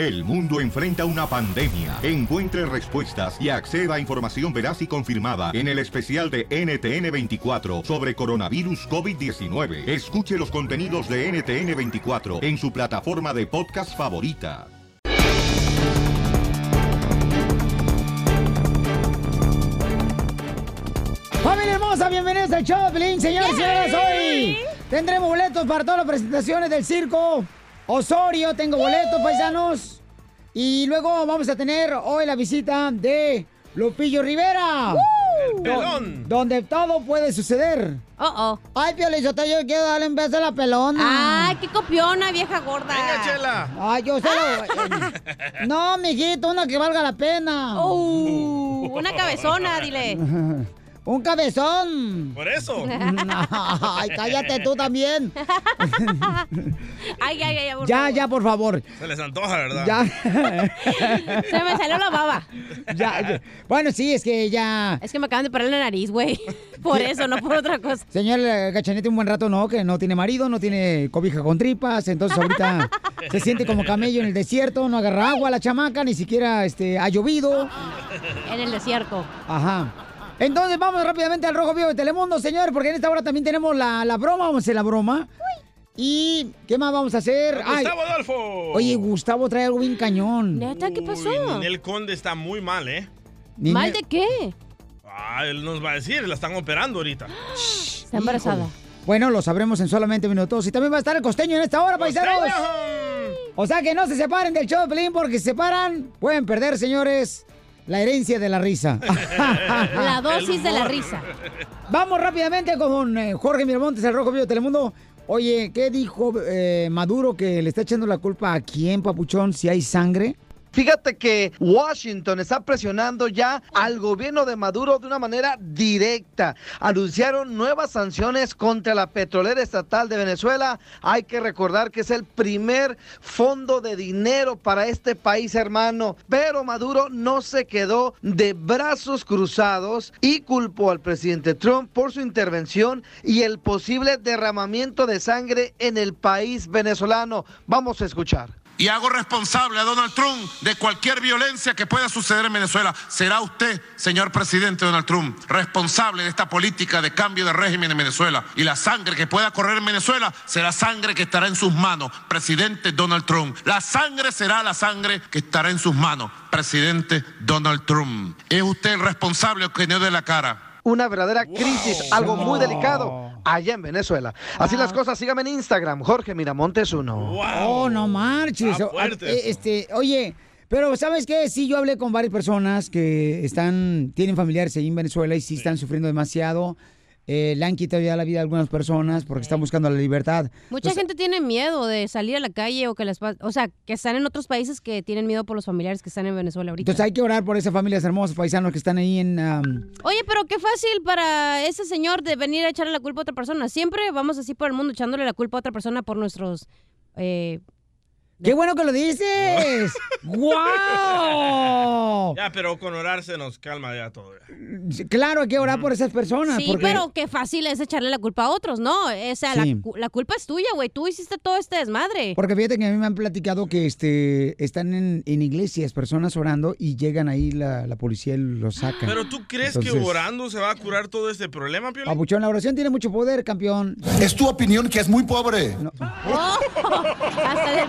El mundo enfrenta una pandemia. Encuentre respuestas y acceda a información veraz y confirmada en el especial de NTN24 sobre coronavirus COVID-19. Escuche los contenidos de NTN24 en su plataforma de podcast favorita. Familia hermosa, bienvenidos al show, señores y señoras. Hoy tendremos boletos para todas las presentaciones del circo. Osorio, tengo boletos, paisanos. Y luego vamos a tener hoy la visita de Lupillo Rivera. El pelón. Donde todo puede suceder. Oh, oh. Ay, Piolín, yo quiero darle un beso a la pelona. Ay, qué copiona, vieja gorda. Venga, Chela. Ay, yo solo... no, mijito, una que valga la pena. Uh, una cabezona, dile. Un cabezón. Por eso. Ay, cállate tú también. Ay, ay, ay. por Ya, favor. ya, por favor. Se les antoja, ¿verdad? Ya. Se me salió la baba. Ya, ya. Bueno, sí, es que ya. Es que me acaban de parar la nariz, güey. Por eso, no por otra cosa. Señor eh, Gachanete, un buen rato no, que no tiene marido, no tiene cobija con tripas, entonces ahorita se siente como camello en el desierto, no agarra agua la chamaca, ni siquiera este, ha llovido. En el desierto. Ajá. Entonces vamos rápidamente al Rojo Vivo de Telemundo, señores, porque en esta hora también tenemos la, la broma, vamos a hacer la broma. ¿Y qué más vamos a hacer? Ay, Gustavo Adolfo. oye, Gustavo trae algo bien cañón. ¿Neta qué pasó? Uy, Ninel Conde está muy mal, ¿eh? ¿Mal de qué? Ah, él nos va a decir, la están operando ahorita. Está embarazada. Bueno, lo sabremos en solamente minutos. Y también va a estar el costeño en esta hora, paisanos. O sea que no se separen del show de Pelín porque si se separan, pueden perder, señores, la herencia de la risa. La dosis de la risa. Vamos rápidamente con eh, Jorge Miramontes, el Rojo Vivo de Telemundo. Oye, ¿qué dijo eh, Maduro que le está echando la culpa a quién, papuchón, si hay sangre? Fíjate que Washington está presionando ya al gobierno de Maduro de una manera directa. Anunciaron nuevas sanciones contra la petrolera estatal de Venezuela. Hay que recordar que es el primer fondo de dinero para este país hermano. Pero Maduro no se quedó de brazos cruzados y culpó al presidente Trump por su intervención y el posible derramamiento de sangre en el país venezolano. Vamos a escuchar. Y hago responsable a Donald Trump de cualquier violencia que pueda suceder en Venezuela. ¿Será usted, señor presidente Donald Trump, responsable de esta política de cambio de régimen en Venezuela? Y la sangre que pueda correr en Venezuela será sangre que estará en sus manos, presidente Donald Trump. La sangre será la sangre que estará en sus manos, presidente Donald Trump. ¿Es usted el responsable que no de la cara? una verdadera crisis, algo muy delicado allá en Venezuela. Así las cosas, síganme en Instagram, Jorge Miramontes uno. Wow. Oh, no marches. Fuerte eh. Este, oye, pero ¿sabes qué? Sí, yo hablé con varias personas que están, tienen familiares ahí en Venezuela y sí, están sufriendo demasiado. Eh, le han quitado ya la vida a algunas personas porque están buscando la libertad. Mucha Entonces, gente tiene miedo de salir a la calle o que pa- o sea, que están en otros países que tienen miedo por los familiares que están en Venezuela ahorita. Entonces hay que orar por esas familias hermosas paisanos que están ahí en... um, Oye, pero qué fácil para ese señor de venir a echarle la culpa a otra persona. Siempre vamos así por el mundo echándole la culpa a otra persona por nuestros eh, ¡Qué bueno que lo dices! ¡Guau! Ya, pero con orar se nos calma ya todo. ya. Claro, hay que orar por esas personas. Sí, porque... pero qué fácil es echarle la culpa a otros, ¿no? O sea, la Sí. cu- la, culpa es tuya, güey. Tú hiciste todo este desmadre. Porque fíjate que a mí me han platicado que este están en, en iglesias, personas orando y llegan ahí la, la policía y los saca. Pero tú crees que orando se va a curar todo este problema, Piolín? Papuchón, la oración tiene mucho poder, campeón. Es tu opinión que es muy pobre. Oh, hasta del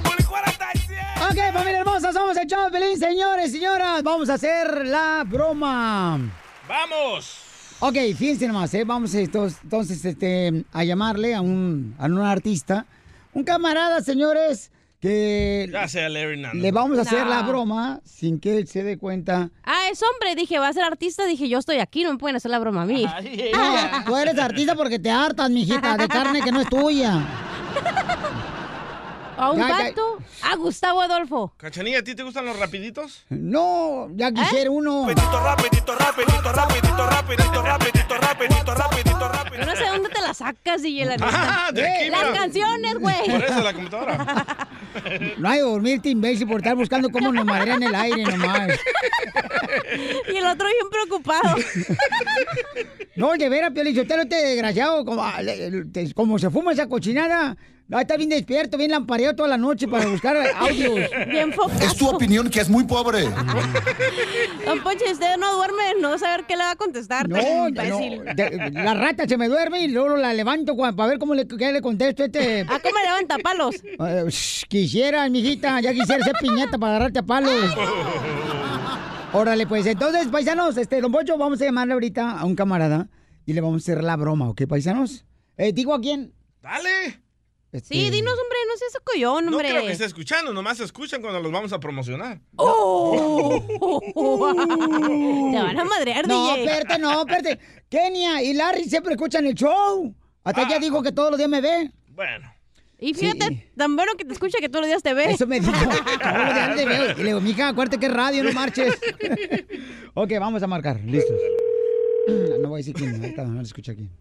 hermosa, somos el de Pelín, señores, señoras. Vamos a hacer la broma. ¡Vamos! Ok, fíjense nomás, ¿eh? Vamos estos- entonces este, a llamarle a un, a un artista. Un camarada, señores, que Larry Nando. le vamos a hacer No. la broma sin que él se dé cuenta. Ah, es hombre. Dije, va a ser artista. Dije, yo estoy aquí. No me pueden hacer la broma a mí. No, tú eres artista porque te hartas, mijita, de carne que no es tuya. ¿A un Ya, ya. gato? A Gustavo Adolfo. Cachanilla, ¿a ti te gustan los rapiditos? No, ya quisiera uno. Rapidito, rapidito, rapidito, rapidito, rapidito, rapidito, rapidito, rapidito, rapidito. No sé dónde te la sacas, DJ, la neta. Ah, de aquí, Las mira. canciones, güey. Por eso la computadora. No hay que dormirte, imbécil, por estar buscando cómo nos madrean el aire nomás. Y el otro bien preocupado. No, de veras, Piolín, usted no te desgraciado, como, ah, como se fuma esa cochinada, va a estar bien despierto, bien lampareado toda la noche para buscar audios. Bien focado. Es tu opinión que es muy pobre. Don Poncho, si usted no duerme, no va a saber qué le va a contestar. No, no, de- la rata se me duerme y luego la levanto para ver cómo le, qué le contesto a este. ¿A cómo levanta palos? Shh, quisiera, mijita, ya quisiera ser piñata para agarrarte a palos. Órale, pues entonces, paisanos, este, don Pocho, vamos a llamarle ahorita a un camarada y le vamos a hacer la broma, ¿ok, paisanos? Eh, ¿Digo a quién? Dale. Este, Sí, dinos, hombre, no seas coyón, No hombre. creo que esté escuchando, nomás se escuchan cuando los vamos a promocionar. ¡Oh! Te van a madrear, No, DJ. espérate, no, espérate. Kenia y Larry siempre escuchan el show. Hasta ella dijo que todos los días me ve. Bueno. Y fíjate, Sí. tan bueno que te escucha que todos los días te ve. Eso me dijo. Todos los días te veo. Y le digo, mija, acuérdate que es radio, no marches. ok, vamos a marcar. Listos. No voy a decir quién. Ahorita no escucha quién.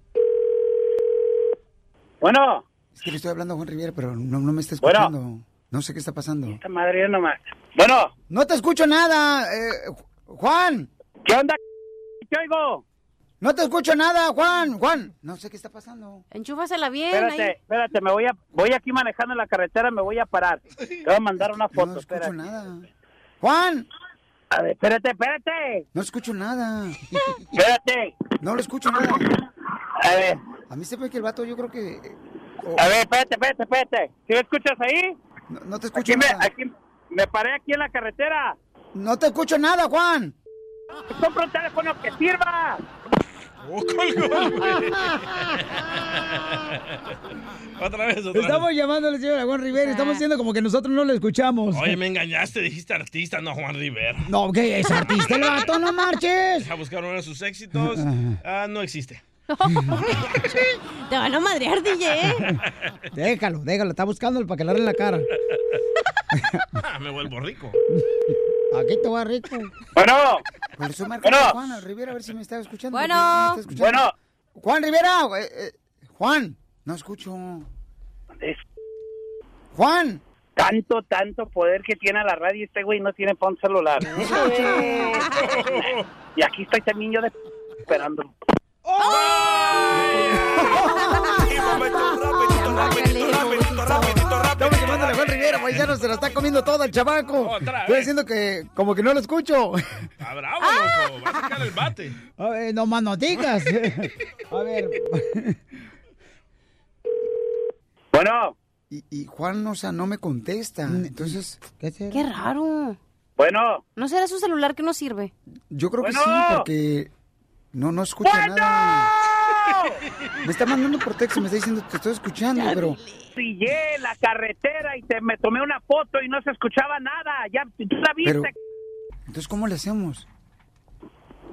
Bueno, Es que le estoy hablando a Juan Rivera, pero no, no me está Bueno. escuchando. No sé qué está pasando. esta madre nomás. Bueno, No te escucho nada, eh, Ju- Juan. ¿qué onda? ¿Qué oigo? No te escucho nada, Juan. Juan. No sé qué está pasando. Enchúfasela bien. Espérate, ahí. espérate, me voy a, voy aquí manejando en la carretera, me voy a parar. Te voy a mandar una foto, No escucho espérate. nada. Juan. A ver, espérate, espérate, No escucho nada. espérate. No lo escucho nada. A ver, A mí se ve que el vato, yo creo que... a ver, espérate, espérate, espérate. ¿Sí me escuchas ahí? no, no te escucho Aquí me, nada. aquí me paré aquí en la carretera. No te escucho nada, Juan. Compra un teléfono que sirva. Oh, otra vez, otra Estamos vez. llamándole al señor Juan Rivera. Estamos haciendo como que nosotros no lo escuchamos. Oye, me engañaste, dijiste artista, no Juan Rivera. No, ¿qué es artista el vato? No marches. Deja buscar uno de sus éxitos. Ah, no existe. Te van a madrear, DJ. Déjalo, déjalo. Está buscándolo para que le en la cara. Me vuelvo rico. Aquí te va rico. Bueno, Por eso Bueno. Juan Rivera a ver si me está escuchando. Bueno. está escuchando. bueno. Juan Rivera. eh, eh, Juan. No escucho. Es Juan. tanto, tanto poder que tiene la radio este güey no tiene para un celular. y aquí estoy también yo de esperando. Estamos llamándole a Juan Rivera, paisano. Se la está comiendo todo el chamaco. Otra Estoy diciendo que como que no lo escucho. Está bravo, loco. Va a sacar el bate. A ver, no más no digas. A ver. Bueno, Y, y Juan, o sea, no me contesta. Entonces, ¿qué será? Qué raro. bueno. ¿No será su celular que no sirve? Yo creo que Bueno. sí, porque no, no escucha ¡Bueno! nada. Me está mandando por texto, me está diciendo te estoy escuchando, pero Pillé la carretera y te, me tomé una foto y no se escuchaba nada. Ya, tú la viste. Pero- entonces ¿cómo le hacemos?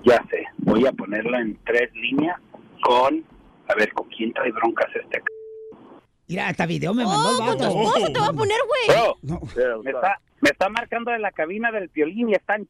Ya sé, voy a ponerla en tres líneas con... A ver, ¿con quién trae broncas este? c- Mira, hasta video me mandó Oh, el con tu vato. esposa te va a poner, güey. Bro, No. me está, me está marcando de la cabina del violín y están...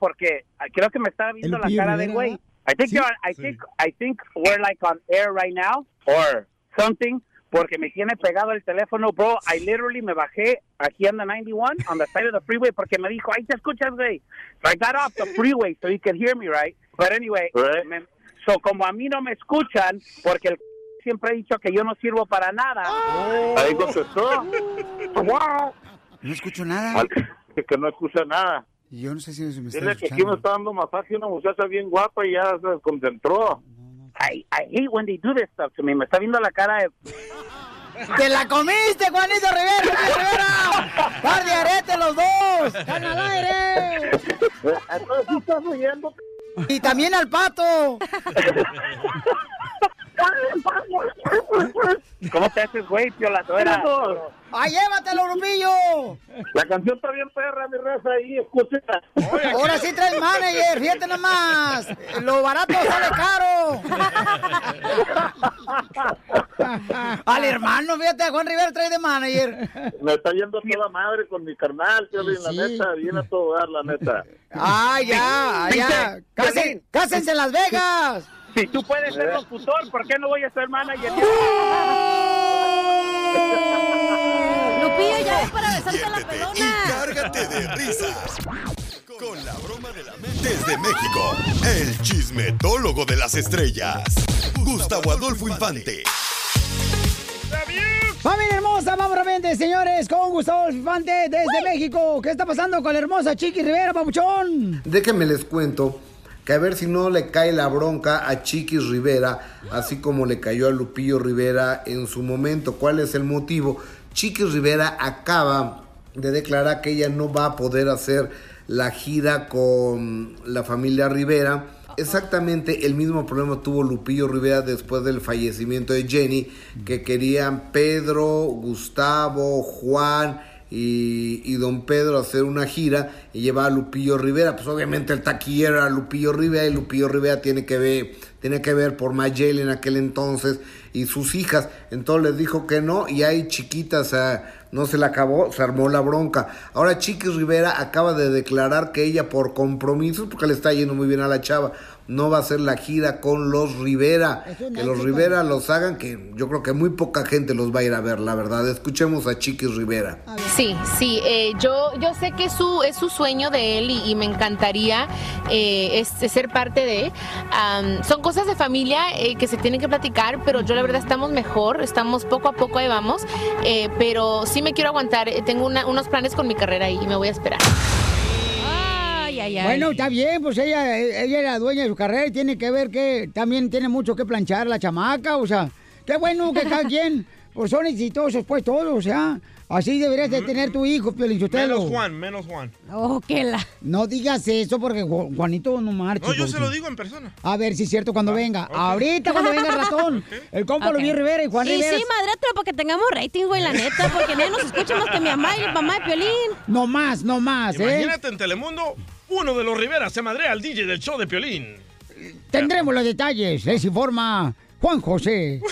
Porque ah, creo que me está viendo la cara de güey. I think Sí. you're- I Sí. think I think we're like on air right now or something porque me tiene pegado el teléfono, bro. I literally me bajé aquí en the 91 on the side of the freeway porque me dijo, "Ahí te escuchas, güey." So I got off the freeway so you could hear me, right? But anyway, me- so como a mí no me escuchan porque el siempre ha dicho que yo no sirvo para nada. Ahí contestó. No escucho nada. que no escucha nada. Y yo no sé si me está que aquí me está dando masaje una muchacha bien guapa y ya se desconcentró. I, I hate when they do this stuff to me. Me está viendo la cara de... ¡Te la comiste, Juanito Rivera! Juanito Rivera! ¡Par de arete los dos! ¡Están al aire! Entonces estás oyendo. ¡Y también al pato! ¿Cómo te haces, güey, violadora? ¡Ay, llévatelo, Lupillo! La canción está bien perra, mi raza, ahí, escúchela. Ahora sí traes manager, fíjate nomás. Lo barato sale caro. Al hermano, fíjate, a Juan Rivera trae de manager. Me está yendo toda madre con mi carnal, la Sí. neta, bien a todo dar, la neta. ¡Ah, ya, ya! Cásen- ¡Cásense en Las Vegas! Si tú puedes ser locutor, ¿por qué no voy a ser manager? Lupillo, ya es para besarte la pelona. y cárgate de risas. Con la broma de la mente. Desde México, el chismetólogo de las estrellas, Gustavo Adolfo Infante. Familia hermosa, vamos rápidamente, señores, con Gustavo Infante desde México. ¿Qué está pasando con la hermosa Chiqui Rivera, papuchón? Déjenme les cuento que a ver si no le cae la bronca a Chiquis Rivera, así como le cayó a Lupillo Rivera en su momento. ¿Cuál es el motivo? Chiquis Rivera acaba de declarar que ella no va a poder hacer la gira con la familia Rivera. Exactamente el mismo problema tuvo Lupillo Rivera después del fallecimiento de Jenny, que querían Pedro, Gustavo, Juan y, y don Pedro hacer una gira y llevar a Lupillo Rivera. Pues obviamente el taquillero era Lupillo Rivera y Lupillo Rivera tiene que ver, tiene que ver por Mayeli en aquel entonces y sus hijas. Entonces les dijo que no y ahí chiquitas ah, no se la acabó, se armó la bronca. Ahora Chiquis Rivera acaba de declarar que ella por compromisos, porque le está yendo muy bien a la chava, no va a hacer la gira con los Rivera. Que los. Rivera los hagan, que yo creo que muy poca gente los va a ir a ver, la verdad. Escuchemos a Chiquis Rivera. Sí, sí, eh, yo, yo sé que es su, es su sueño de él y, y me encantaría eh, es- es ser parte de. Am, son cosas de familia eh, que se tienen que platicar, pero yo la verdad estamos mejor, estamos poco a poco ahí vamos, eh, pero sí me quiero aguantar, eh, tengo una- unos planes con mi carrera y me voy a esperar. Ay, ay, ay. Bueno, está bien, pues ella, ella es la dueña de su carrera y tiene que ver que también tiene mucho que planchar la chamaca, o sea, qué bueno que cada quien, pues son exitosos, pues todos, o sea, así deberías de tener tu hijo, Piolichotelo. Menos Juan, menos Juan. Oh, que la... No digas eso porque Ju- Juanito no marcha. No, yo se porque- lo digo en persona. A ver si es cierto cuando venga. Ahorita cuando venga el ratón. El compa Ok. Luis Rivera y Juan y Rivera. sí, madrátelo para que tengamos rating, güey, la neta, porque nadie nos escucha más que mi mamá y el mamá de Piolín. No más, no más, ¿eh? Imagínate en Telemundo, uno de los Rivera se madrea al DJ del show de Piolín. Tendremos los detalles. Les informa Juan José.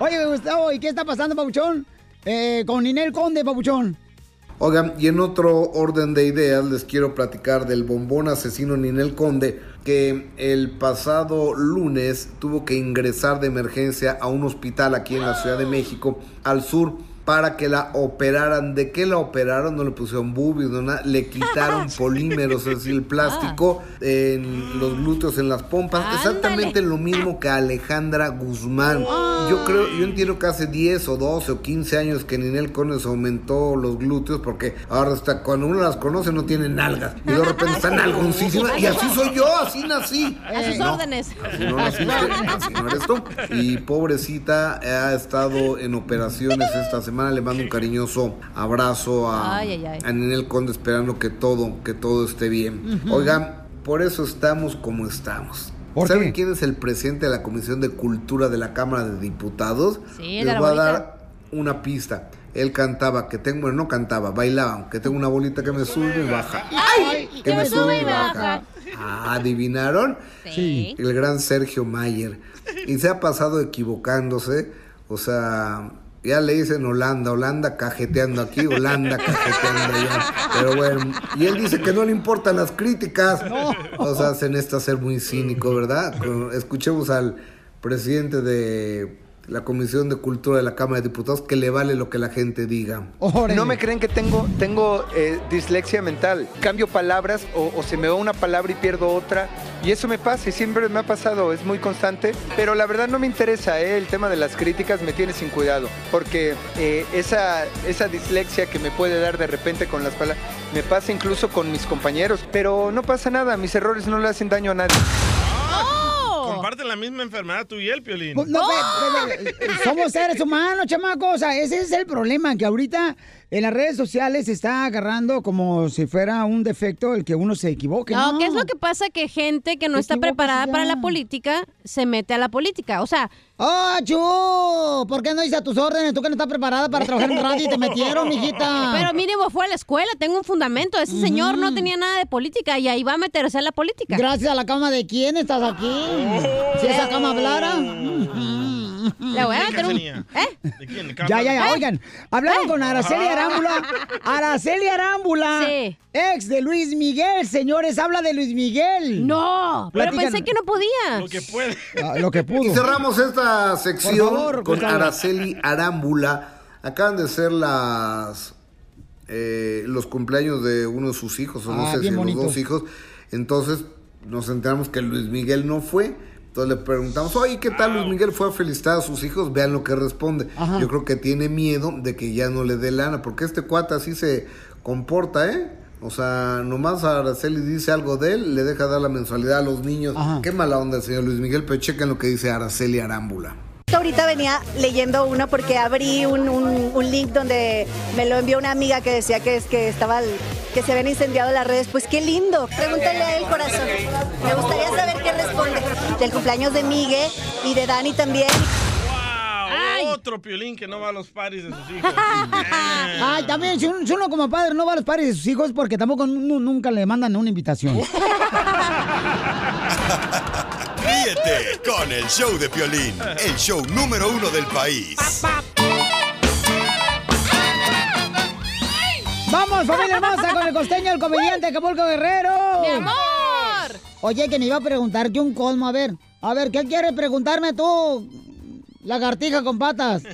Oye, Gustavo, ¿y qué está pasando, Pabuchón? Eh, con Ninel Conde, Pabuchón. Oigan, y en otro orden de ideas les quiero platicar del bombón asesino Ninel Conde, que el pasado lunes tuvo que ingresar de emergencia a un hospital aquí en la Ciudad de México, al sur, para que la operaran. ¿De qué la operaron? No le pusieron boobies, no nada. Le quitaron polímeros, es decir, el plástico en los glúteos, en las pompas. Exactamente lo mismo que Alejandra Guzmán. Yo creo, yo entiendo que hace 10 o 12 o 15 años que Ninel Conde se aumentó los glúteos porque ahora está, cuando uno las conoce no tiene nalgas. Y de repente están nalgoncísimas. Y así soy yo, así nací. A sus No, órdenes. Así no naciste, así no eres tú. Y pobrecita ha estado en operaciones esta semana. Le mando un cariñoso abrazo a, Ay, ay, ay. a Ninel Conde esperando que todo, que todo esté bien. Oigan, por eso estamos como estamos. ¿Por ¿Saben qué? quién es el presidente de la Comisión de Cultura de la Cámara de Diputados? Sí, Les la voy a dar una pista. Él cantaba, que tengo, bueno, no cantaba, bailaba, que tengo una bolita que me sube y baja. Ay, que me sube y baja. Ah, ¿Adivinaron? Sí. El gran Sergio Mayer. Y se ha pasado equivocándose. O sea, ya le dicen Holanda, Holanda cajeteando aquí, Holanda cajeteando allá. Pero bueno, y él dice que no le importan las críticas. O sea, hacen esto a ser muy cínico, ¿verdad? Escuchemos al presidente de la Comisión de Cultura de la Cámara de Diputados que le vale lo que la gente diga. No me creen que tengo, tengo eh, dislexia mental. Cambio palabras o, o se me va una palabra y pierdo otra. Y eso me pasa y siempre me ha pasado, es muy constante. Pero la verdad no me interesa, eh, el tema de las críticas me tiene sin cuidado. Porque eh, esa, esa dislexia que me puede dar de repente con las palabras, me pasa incluso con mis compañeros. Pero no pasa nada, mis errores no le hacen daño a nadie. Comparten la misma enfermedad tú y él, Piolín. No, pe- somos seres humanos, chamacos. O sea, ese es el problema, que ahorita en las redes sociales se está agarrando como si fuera un defecto el que uno se equivoque. No, No, ¿qué es lo que pasa? Que gente que no está preparada ya. para la política se mete a la política. O sea. ¡Ah, Chu! ¿Por qué no hice a tus órdenes? Tú que no estás preparada para trabajar en radio y te metieron, mijita. Pero mínimo fue a la escuela, tengo un fundamento. Ese señor no tenía nada de política y ahí va a meterse a la política. Gracias a la cama de quién estás aquí. Si esa cama hablara. Le voy a meter un. ¿Eh? Ya, ya, ya. ¿Eh? Oigan, hablaron con Araceli Arámbula. Araceli Arámbula. Sí. Ex de Luis Miguel, señores. Habla de Luis Miguel. No, pero pensé que no podía. Lo que puede. Ah, lo que pudo. Y cerramos esta sección favor, con. Araceli Arámbula. Acaban de ser las eh, los cumpleaños de uno de sus hijos, o no Ah, sé si bien los bonito. dos hijos. Entonces nos enteramos que Luis Miguel no fue. Entonces le preguntamos, oye, ¿qué tal Luis Miguel fue a felicitar a sus hijos? Vean lo que responde. Ajá. Yo creo que tiene miedo de que ya no le dé lana, porque este cuata así se comporta, ¿eh? O sea, nomás Araceli dice algo de él, le deja dar la mensualidad a los niños. Qué mala onda el señor Luis Miguel, pero chequen lo que dice Araceli Arámbula. Ahorita venía leyendo uno porque abrí un, un- un link donde me lo envió una amiga que decía que, es, que, estaba, el- que se habían incendiado las redes. Pues qué lindo. Pregúntale a él, corazón. Me gustaría saber qué responde. Del cumpleaños de Migue y de Dani también. Wow, otro piolín que no va a los paris de sus hijos. Ay, también, si uno, si uno como padre no va a los pares de sus hijos porque tampoco nu- nunca le mandan una invitación. Ríete con el show de Piolín, el show número uno del país. ¡Vamos, familia hermosa, con el costeño, el comediante Acapulco Guerrero! ¡Mi amor! Oye, que me iba a preguntarte un colmo, a ver. A ver, ¿qué quieres preguntarme tú? Lagartija con patas.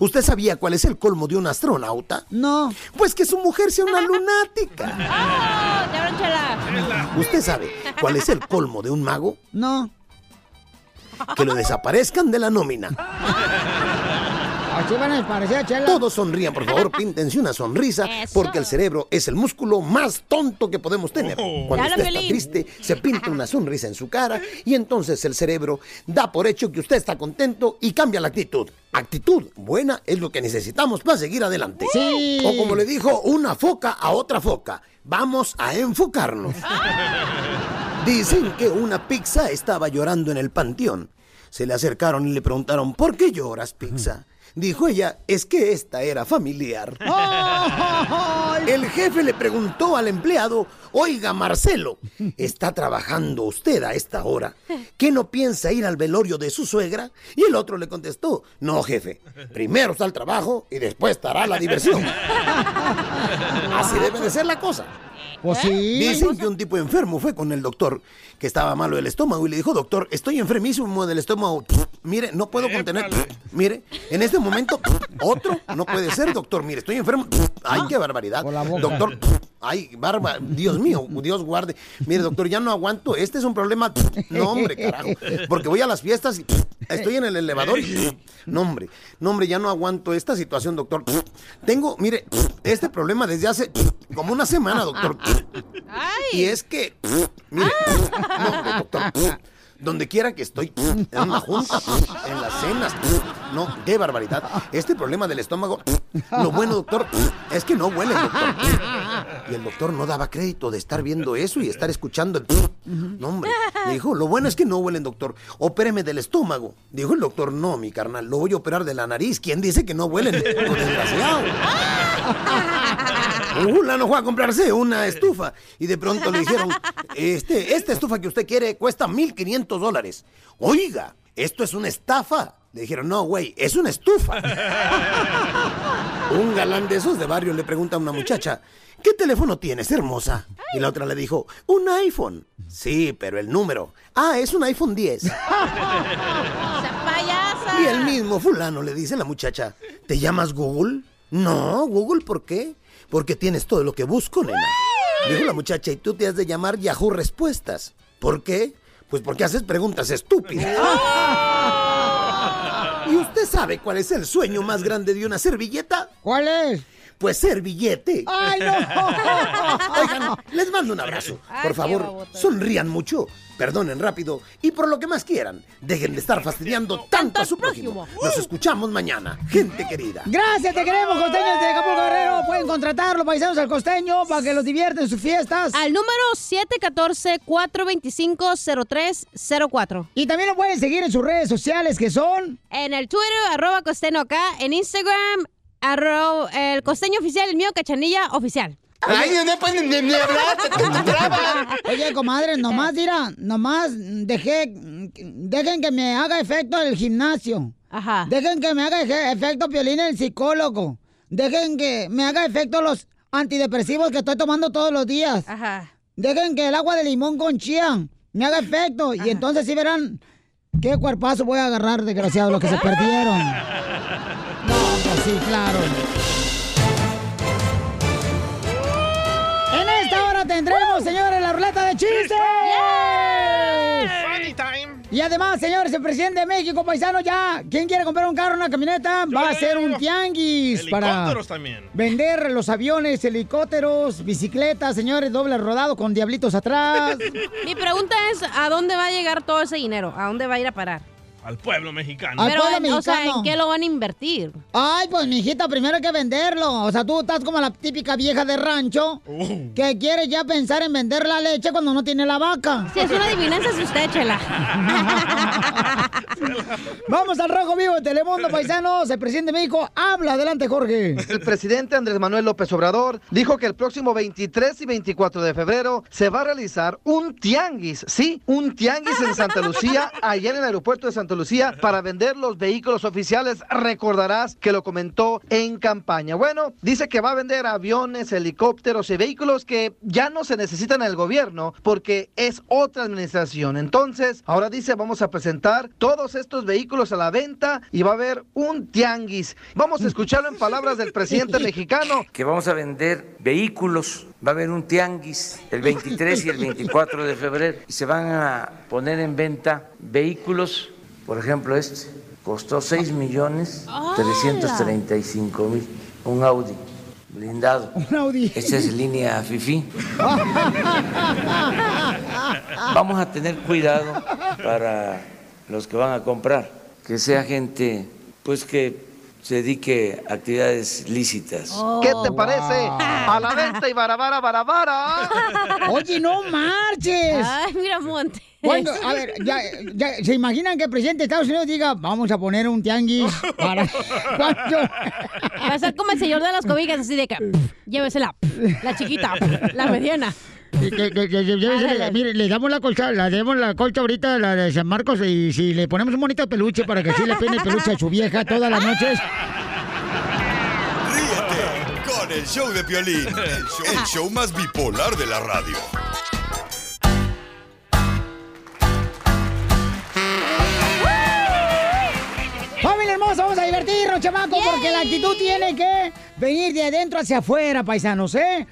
¿Usted sabía cuál es el colmo de un astronauta? No. Pues que su mujer sea una lunática. ¡Ah! ¡Ya, don Chela! ¿Usted sabe cuál es el colmo de un mago? No. Que lo desaparezcan de la nómina. Así van a parecer Chela. Todos sonrían, por favor, píntense una sonrisa, porque el cerebro es el músculo más tonto que podemos tener. Cuando Dale, usted está triste, se pinta una sonrisa en su cara y entonces el cerebro da por hecho que usted está contento y cambia la actitud. Actitud buena es lo que necesitamos para seguir adelante. Sí. O como le dijo una foca a otra foca, vamos a enfocarnos. Dicen que una pizza estaba llorando en el panteón. Se le acercaron y le preguntaron, ¿por qué lloras, pizza? Dijo ella, es que esta era familiar. El jefe le preguntó al empleado, oiga Marcelo, ¿está trabajando usted a esta hora? ¿Qué no piensa ir al velorio de su suegra? Y el otro le contestó, no jefe, primero está el trabajo y después estará la diversión. Así debe de ser la cosa. Pues sí. Dicen que un tipo enfermo fue con el doctor que estaba malo del estómago y le dijo, doctor, estoy enfermísimo del estómago. Mire, no puedo contener. Mire, en este momento, otro, no puede ser, doctor. Mire, estoy enfermo. Ay, qué barbaridad. Doctor, ay, barba, Dios mío, Dios guarde. Mire, doctor, ya no aguanto. Este es un problema. No, hombre, carajo. Porque voy a las fiestas y estoy en el elevador y. No, hombre, no, hombre, ya no aguanto esta situación, doctor. Tengo, mire, este problema desde hace como una semana, doctor. Y es que, mire, no, hombre, doctor, donde quiera que estoy, en una junta, en las cenas, no, qué barbaridad. Este problema del estómago, lo bueno, doctor, es que no huele, doctor. Y el doctor no daba crédito de estar viendo eso y estar escuchando el... No, hombre, dijo, lo bueno es que no huelen, doctor. Opéreme del estómago. Dijo el doctor, no, mi carnal, lo voy a operar de la nariz. ¿Quién dice que no huelen? Desgraciado. Un fulano fue a comprarse una estufa y de pronto le dijeron, este, esta estufa que usted quiere cuesta 1.500 dólares. Oiga, esto es una estafa. Le dijeron, no, güey, es una estufa. Un galán de esos de barrio le pregunta a una muchacha, ¿qué teléfono tienes, hermosa? Y la otra le dijo, un iPhone. Sí, pero el número. Ah, es un iPhone 10. ¡Payasa! Y el mismo fulano le dice a la muchacha, ¿te llamas Google? No, Google, ¿por qué? Porque tienes todo lo que busco, nena. Dijo la muchacha, y tú te has de llamar Yahoo Respuestas. ¿Por qué? Pues porque haces preguntas estúpidas. ¿Y usted sabe cuál es el sueño más grande de una servilleta? ¿Cuál es? Pues ser billete. ¡Ay, no! Oigan, les Les mando un abrazo. Por favor, sonrían mucho, perdonen rápido y por lo que más quieran, dejen de estar fastidiando tanto a su prójimo. Nos escuchamos mañana, gente querida. Gracias, te queremos, costeños de Acapulco Guerrero. Pueden contratarlo, paisanos al costeño, para que los divierten en sus fiestas. Al número 714-425-0304. Y también lo pueden seguir en sus redes sociales, que son... En el Twitter, arroba costeño acá. En Instagram, arroba el costeño oficial, el mío, cachanilla oficial. Ay, no pueden ni, hablar, Oye, comadre, nomás, mira, nomás dejé, dejen que me haga efecto el gimnasio. Ajá. Dejen que me haga efecto Piolín el psicólogo. Dejen que me haga efecto los antidepresivos que estoy tomando todos los días. Ajá. Dejen que el agua de limón con chía me haga efecto. Y entonces sí verán qué cuerpazo voy a agarrar, desgraciados, los que se perdieron. Sí, claro. En esta hora tendremos, señores, la ruleta de chistes. Funny time. Y además, señores, el presidente de México, paisano, ya. ¿Quién quiere comprar un carro, una camioneta? Va a ser un tianguis para también. vender los aviones, helicópteros, bicicletas, señores, doble rodado con diablitos atrás. Mi pregunta es, ¿a dónde va a llegar todo ese dinero? ¿A dónde va a ir a parar? Al pueblo mexicano. Al pueblo en- o sea, mexicano. ¿en qué lo van a invertir? Ay, pues, mijita, primero hay que venderlo. O sea, tú estás como la típica vieja de rancho que quiere ya pensar en vender la leche cuando no tiene la vaca. Si es una adivinanza, es usted, chela. Vamos al rojo vivo de Telemundo, paisanos. El presidente de México habla. Adelante, Jorge. El presidente Andrés Manuel López Obrador dijo que el próximo 23 y 24 de febrero se va a realizar un tianguis, sí, un tianguis en Santa Lucía, allá en el aeropuerto de Santa Lucía, para vender los vehículos oficiales. Recordarás que lo comentó en campaña. Bueno, dice que va a vender aviones, helicópteros y vehículos que ya no se necesitan en el gobierno porque es otra administración. Entonces, ahora dice, vamos a presentar todos estos vehículos a la venta y va a haber un tianguis. Vamos a escucharlo en palabras del presidente mexicano. que vamos a vender vehículos. Va a haber un tianguis el 23 y el 24 de febrero y se van a poner en venta vehículos, por ejemplo este, costó 6 millones 335 mil, un Audi blindado. Un Audi. Esta es línea FIFI. Vamos a tener cuidado para los que van a comprar, que sea gente pues que se dedique a actividades lícitas. ¿Qué te parece? A la venta y barabara, barabara. Oye, no marches. Ay, mira, Monte. A ver, ya, ya, ¿se imaginan que el presidente de Estados Unidos diga, vamos a poner un tianguis para... ¿Cuándo? Va a ser como el señor de las cobijas, así de que llévesela, la chiquita, la mediana. Que- que- mire, le damos la colcha, le damos la colcha ahorita, la de San Marcos, y si le ponemos un bonito peluche para que así le peine el peluche a su vieja todas las noches. Ríete con el show de Piolín, el show, el show más bipolar de la radio. Vamos a divertirnos, chamaco, porque la actitud tiene que venir de adentro hacia afuera, paisanos, ¿eh?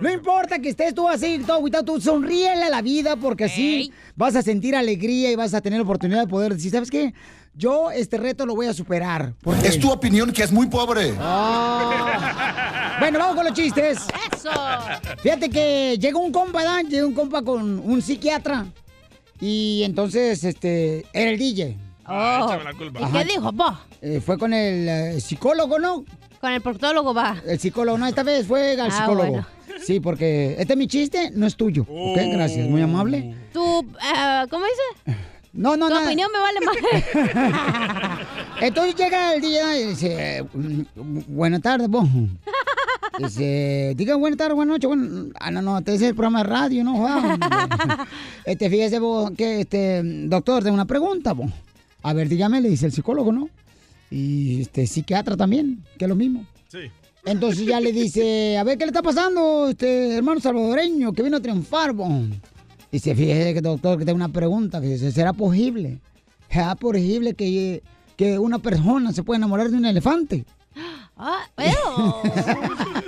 No importa que estés tú así, todo agüitado, tú sonríele a la vida, porque así vas a sentir alegría y vas a tener la oportunidad de poder decir, ¿sabes qué? Yo este reto lo voy a superar. porque- Es tu opinión que es muy pobre. Ah. Bueno, vamos con los chistes. Eso. Fíjate que llegó un compa, ¿verdad? Llegó un compa con un psiquiatra. Y entonces, este, era el DJ. Ah, échame la culpa. ¿Y Ajá. qué dijo, pa? Eh, fue con el eh, psicólogo, ¿no? Con el proctólogo va. El psicólogo, no, esta vez fue al Ah, psicólogo. bueno. Sí, porque este es mi chiste, no es tuyo. Ok, gracias, muy amable. Tu, ah, ¿cómo dice? No, no, Tu no. opinión me vale más. Entonces llega el día y dice, mm, buenas tardes, vos. Dice, diga buenas tardes, buenas noches. Bueno, ah, no, no, este es el programa de radio, ¿no? jodan. este, fíjese vos que, este, doctor, tengo una pregunta, vos. A ver, dígame, le dice el psicólogo, ¿no? Y este, psiquiatra también, que es lo mismo. Sí. Entonces ya le dice, a ver, ¿qué le está pasando, este hermano salvadoreño que vino a triunfar, vos? Dice, fíjese que doctor, que tengo una pregunta, fíjese, ¿será posible? ¿Será posible que, que una persona se pueda enamorar de un elefante? Ah.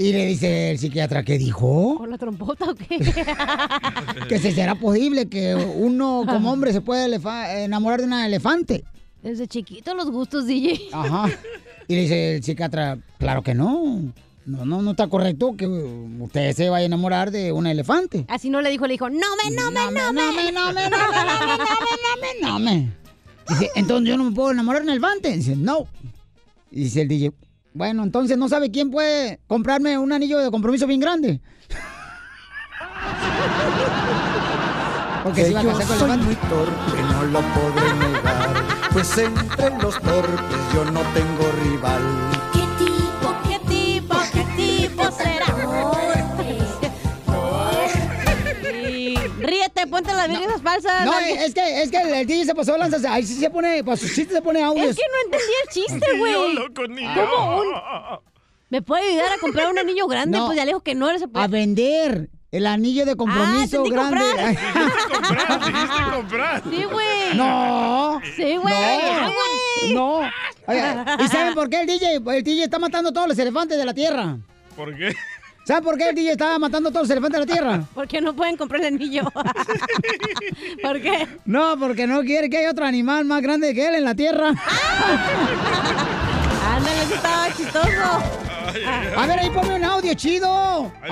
Y le dice el psiquiatra, ¿qué dijo? ¿Con la trompota o qué? Que si será posible que uno como hombre se pueda enamorar de una elefante. Desde chiquito los gustos, DJ. Ajá. Y le dice el psiquiatra, claro que no. No, no, no está correcto que usted se vaya a enamorar de un elefante. Así no le dijo, le dijo, no me, no me, no me. No me, no me, no me, no me, no me, no me. Dice, entonces yo no me puedo enamorar de un elefante. Dice, no. Y dice el DJ, bueno, entonces no sabe quién puede comprarme un anillo de compromiso bien grande. Porque se iba a yo casar con soy muy torpe, no lo podré negar. Pues entre los torpes yo no tengo rival. Ríete, ponte las virgenes falsas. No, es que, es que el, el DJ se pasó lanzas. Ahí sí se pone, para sus chistes se pone audio. Es que no entendí el chiste, güey. Loco, ni. ¿Cómo un- ¿Me puede ayudar a comprar un anillo grande? No. Pues ya le dijo que no se puede. A vender el anillo de compromiso Ah, grande. comprar. Dijiste comprar. Sí, güey. No. Sí, güey. No. Oiga, ¿Y saben por qué el DJ? El DJ está matando todos los elefantes de la tierra. ¿Por qué? ¿Saben por qué el DJ está matando todos los elefantes de la tierra? Porque no pueden comprar el anillo. ¿Por qué? No, porque no quiere que haya otro animal más grande que él en la tierra. Ándale, eso estaba chistoso. A ver, ahí ponme un audio chido. Qué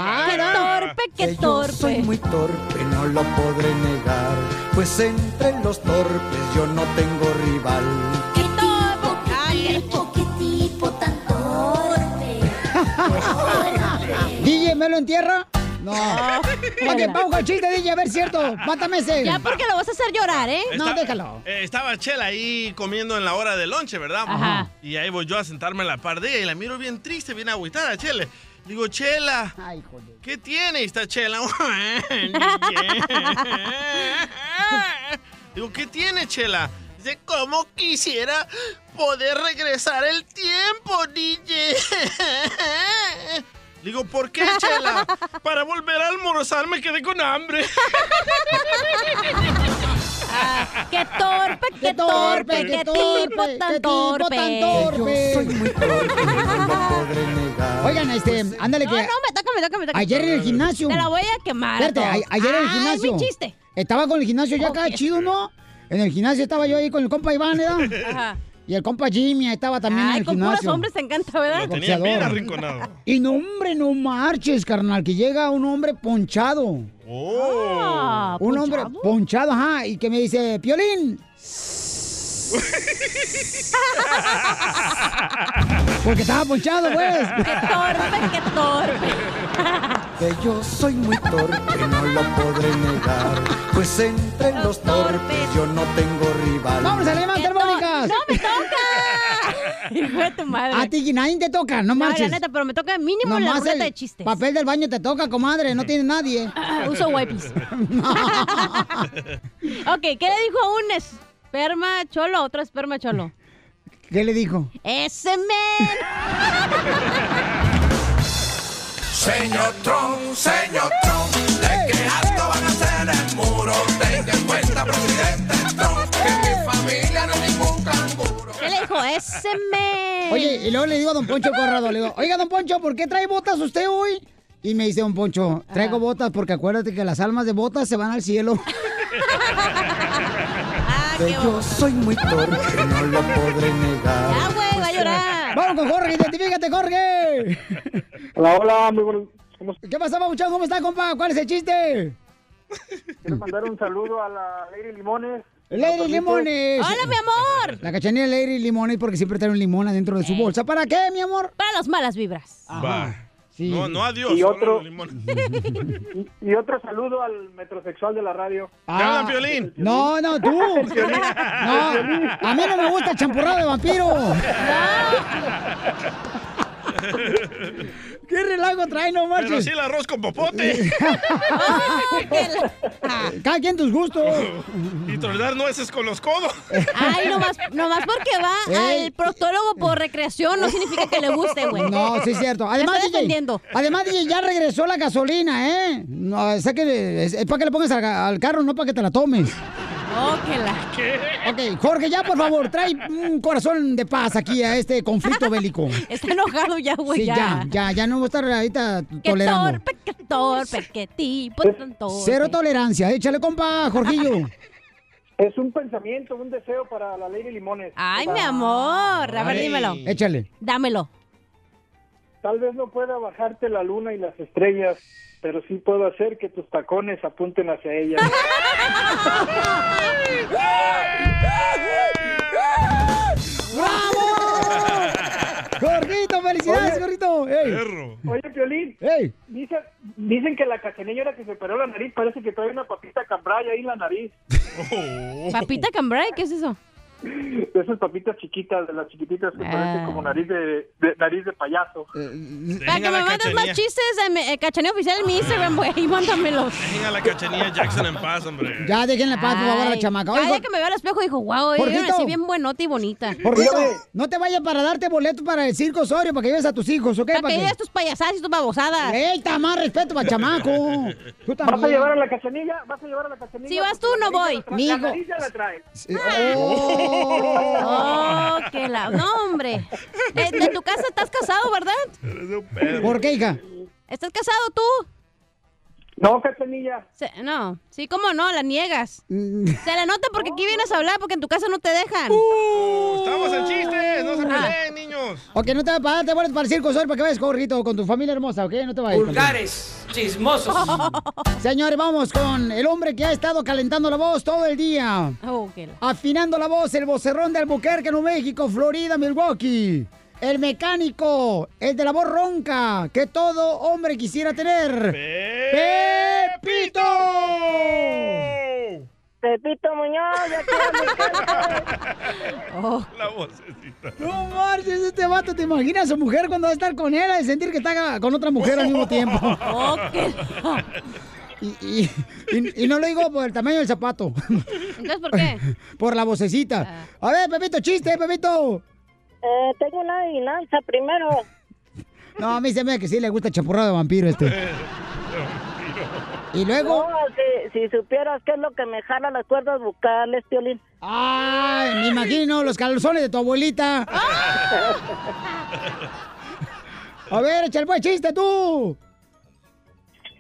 torpe, qué Que yo soy torpe. muy torpe, no lo podré negar. Pues entre los torpes yo no tengo rival. Qué torpe. Ay, ¿Qué tipo tan torpe? DJ, ¿me lo entierra? No. Ok, pausa el chiste, DJ, a ver, cierto. Mátame ese. Ya porque lo vas a hacer llorar, ¿eh? No, déjalo. eh, estaba Chela ahí comiendo en la hora de lonche, ¿verdad? Ajá. Y ahí voy yo a sentarme en la par de ella y la miro bien triste, bien agüitada, Chela. Digo, Chela, Ay, joder. ¿qué tiene? Y está Chela. Digo, ¿qué tiene, Chela? Dice, ¿cómo quisiera poder regresar el tiempo, DJ? Digo, ¿por qué, Chela? Para volver a almorzar me quedé con hambre. Qué torpe, qué torpe, qué tipo tan qué tipo torpe. tan Que yo torpe. soy muy torpe, no podré negar. Oigan, este, ándale No, que... no, me toca, me toca, me toca. Ayer en el gimnasio. Te la voy a quemar. Espérate, ayer en el Ah, gimnasio. Es mi chiste. Estaba con el gimnasio ya acá, chido, ¿no? En el gimnasio estaba yo ahí con el compa Iván, ¿verdad? Ajá. Y el compa Jimmy ahí estaba también en Ay, el con puros hombres te encanta, ¿verdad? Lo tenía bien arrinconado. Y no, hombre, no marches, carnal, que llega un hombre ponchado. Oh. Un hombre ¿ponchado? ponchado, ajá, y que me dice, Piolín. Porque estaba ponchado, pues. Qué torpe, qué torpe. Que yo soy muy torpe, no lo podré negar. Pues entre Los los torpes yo no tengo rival. Vamos a to- telefónicas. ¡No me toca! Hijo de tu madre. A ti nadie te toca, no No, marches. la neta, pero me toca mínimo la Nomás ruleta el de chistes. papel del baño te toca, comadre, no tiene nadie. Ah, Uso wipes. ok, ¿qué le dijo a un esperma cholo a otro esperma cholo? ¿Qué le dijo? ¡Ese men! Señor Trump, señor Trump, ¿de qué alto van a hacer el muro? Tenga en cuenta, presidente Trump, que mi familia no es ningún canguro. ¿Qué le dijo? ¡Ese men! Oye, y luego le digo a don Poncho Corrado, le digo, oiga, don Poncho, ¿por qué trae botas usted hoy? Y me dice don Poncho, traigo botas porque acuérdate que las almas de botas se van al cielo. Ah, Que yo soy muy torpe, no lo podré negar. Ya, güey, va a llorar. Vamos con Jorge, identifícate, Jorge. Hola, hola, muy buenos. ¿Qué pasa, Pabuchón? ¿Cómo está, compa? ¿Cuál es el chiste? Quiero mandar un saludo a la Lady Limones. Lady Limones. ¡Hola, mi amor! La cachanilla de Lady Limones porque siempre trae un limón adentro de su bolsa. ¿Para qué, mi amor? Para las malas vibras. Va. Sí. No, no adiós. Y otro-. Y, y otro saludo al metrosexual de la radio. ¿Te hablan, Piolín? No, no, tú. No, a mí no me gusta el champurrado de vampiro. ¿Qué relajo trae, no Pero marches? sí el arroz con popote. Cada quien tus gustos. y tronar nueces con los codos. Ay, nomás, nomás porque va al proctólogo por recreación no significa que le guste, güey. No, sí es cierto. Además, DJ, además, DJ, ya regresó la gasolina, ¿eh? No, sé que es, para que le pongas al, al carro, no para que te la tomes. Oh, que la... Ok, Jorge, ya por favor, trae un corazón de paz aquí a este conflicto bélico. Está enojado ya, güey, Sí, ya, ya, ya no voy a estar ahorita Qué tolerando. torpe, qué torpe, qué tipo tan torpe. Cero tolerancia, échale compa, Jorgillo. Es un pensamiento, un deseo para la Lady Limones. Ay, Para- mi amor. A ver, Ay. dímelo. Échale. Dámelo. Tal vez no pueda bajarte la luna y las estrellas, pero sí puedo hacer que tus tacones apunten hacia ellas. ¡Bravo! ¡Gorrito, felicidades, Oye, gorrito! ¡Ey! Oye, Piolín, ¡Ey! dicen, dicen que la cachanilla que se operó la nariz parece que trae una papita cambray ahí en la nariz. ¿Papita cambray? ¿Qué es eso? De esas papitas chiquitas, de las chiquititas que Ah. parecen como nariz de, de- nariz de payaso. Para que me mandes más chistes de mi- eh, cachaneo oficial en mi Instagram, güey. Mándamelos. Dejen a la cachanilla Jackson en paz, hombre. Ya déjenla en paz, por favor, a la chamaca. Cada que me veo al espejo dijo, wow, ella así bien buenota y bonita. Jorgito, no te vayas para darte boletos para el circo Osorio para que lleves a tus hijos, ¿ok? Para que lleves tus payasadas y tus babosadas. ¡Ey, está más respeto para el chamaco! Tú ¿Vas a llevar a la cachanilla? ¿Vas a llevar a la cachanilla? Si vas tú, no voy. Migo. La la trae. Oh, que la... No, hombre. Eh, de tu casa estás casado, ¿verdad? ¿Por qué, hija? ¿Estás casado tú? No, cachanilla. Se- no. Sí, ¿cómo no? La niegas. Se la nota porque aquí vienes a hablar porque en tu casa no te dejan. Estamos en chistes, no se Ah. peleen, niños. Ok, no te vas a pagar, te boletos para el circo Osorio para que vayas, Jorgito, con tu familia hermosa, ¿ok? No te vayas. Vulgares, chismosos. Señores, vamos con el hombre que ha estado calentando la voz todo el día. Oh, la- Afinando la voz, el vocerrón de Albuquerque, Nuevo México, Florida, Milwaukee. El mecánico, el de la voz ronca, que todo hombre quisiera tener. ¡Pepito! Pepito Muñoz, de aquí Oh. La vocecita. No marches, este vato, ¿te imaginas a su mujer cuando va a estar con él? De sentir que está con otra mujer al mismo tiempo. Y, y- y- y no lo digo por el tamaño del zapato. Entonces, ¿por qué? Por la vocecita. A ver, Pepito, chiste, Pepito. Eh, tengo una adivinanza primero. No, a mí se me ve que sí le gusta chapurrado de vampiro este. Y luego. No, si, si supieras qué es lo que me jala las cuerdas vocales, Piolín. ¡Ay, me imagino los calzones de tu abuelita! A ver, echa el buen chiste tú.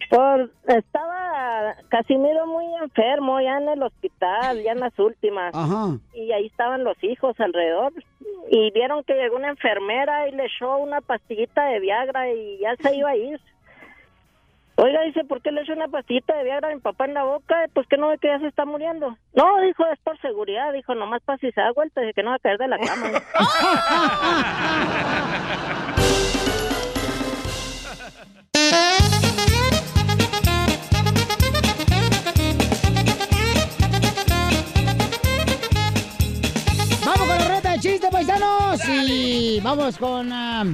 Pues estaba Casimiro muy enfermo, ya en el hospital, ya en las últimas. Ajá. Y ahí estaban los hijos alrededor. Y vieron que llegó una enfermera y le echó una pastillita de Viagra y ya se iba a ir. Oiga, dice, ¿por qué le echó una pastillita de Viagra a mi papá en la boca? Pues que no ve que ya se está muriendo. No, dijo, es por seguridad. Dijo, nomás para si se da vuelta, dice que no va a caer de la cama. Chiste, paisanos. Y vamos con ah,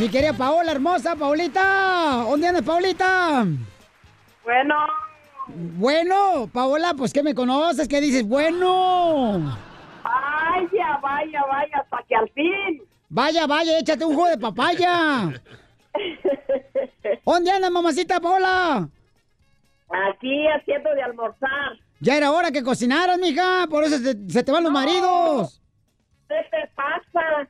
mi querida Paola, hermosa, Paulita. ¿Dónde andas, Paulita? Bueno. Bueno, Paola, pues que me conoces, ¿qué dices? Bueno. Vaya, vaya, vaya, hasta que al fin. Vaya, vaya, échate un jugo de papaya. ¿Dónde andas, mamacita Paola? Aquí haciendo de almorzar. Ya era hora que cocinaras, mija, por eso se, se te van los maridos. ¿Qué te pasa?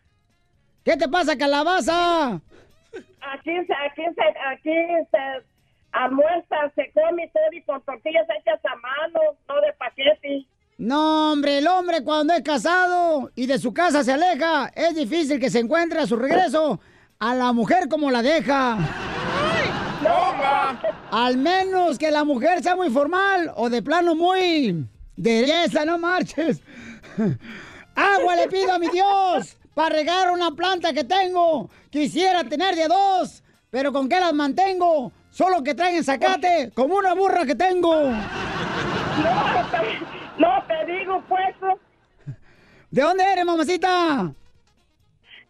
¿Qué te pasa, calabaza? Aquí se, aquí se, aquí se almuerza, se come todo y con tortillas hechas a mano, no de paquete. No, hombre, el hombre cuando es casado y de su casa se aleja, es difícil que se encuentre a su regreso a la mujer como la deja. Al menos que la mujer sea muy formal o de plano muy de no marches. Agua le pido a mi Dios para regar una planta que tengo. Quisiera tener de dos, pero ¿con qué las mantengo? Solo que traen zacate, como una burra que tengo. No, te, no te digo, pues. ¿De dónde eres, mamacita?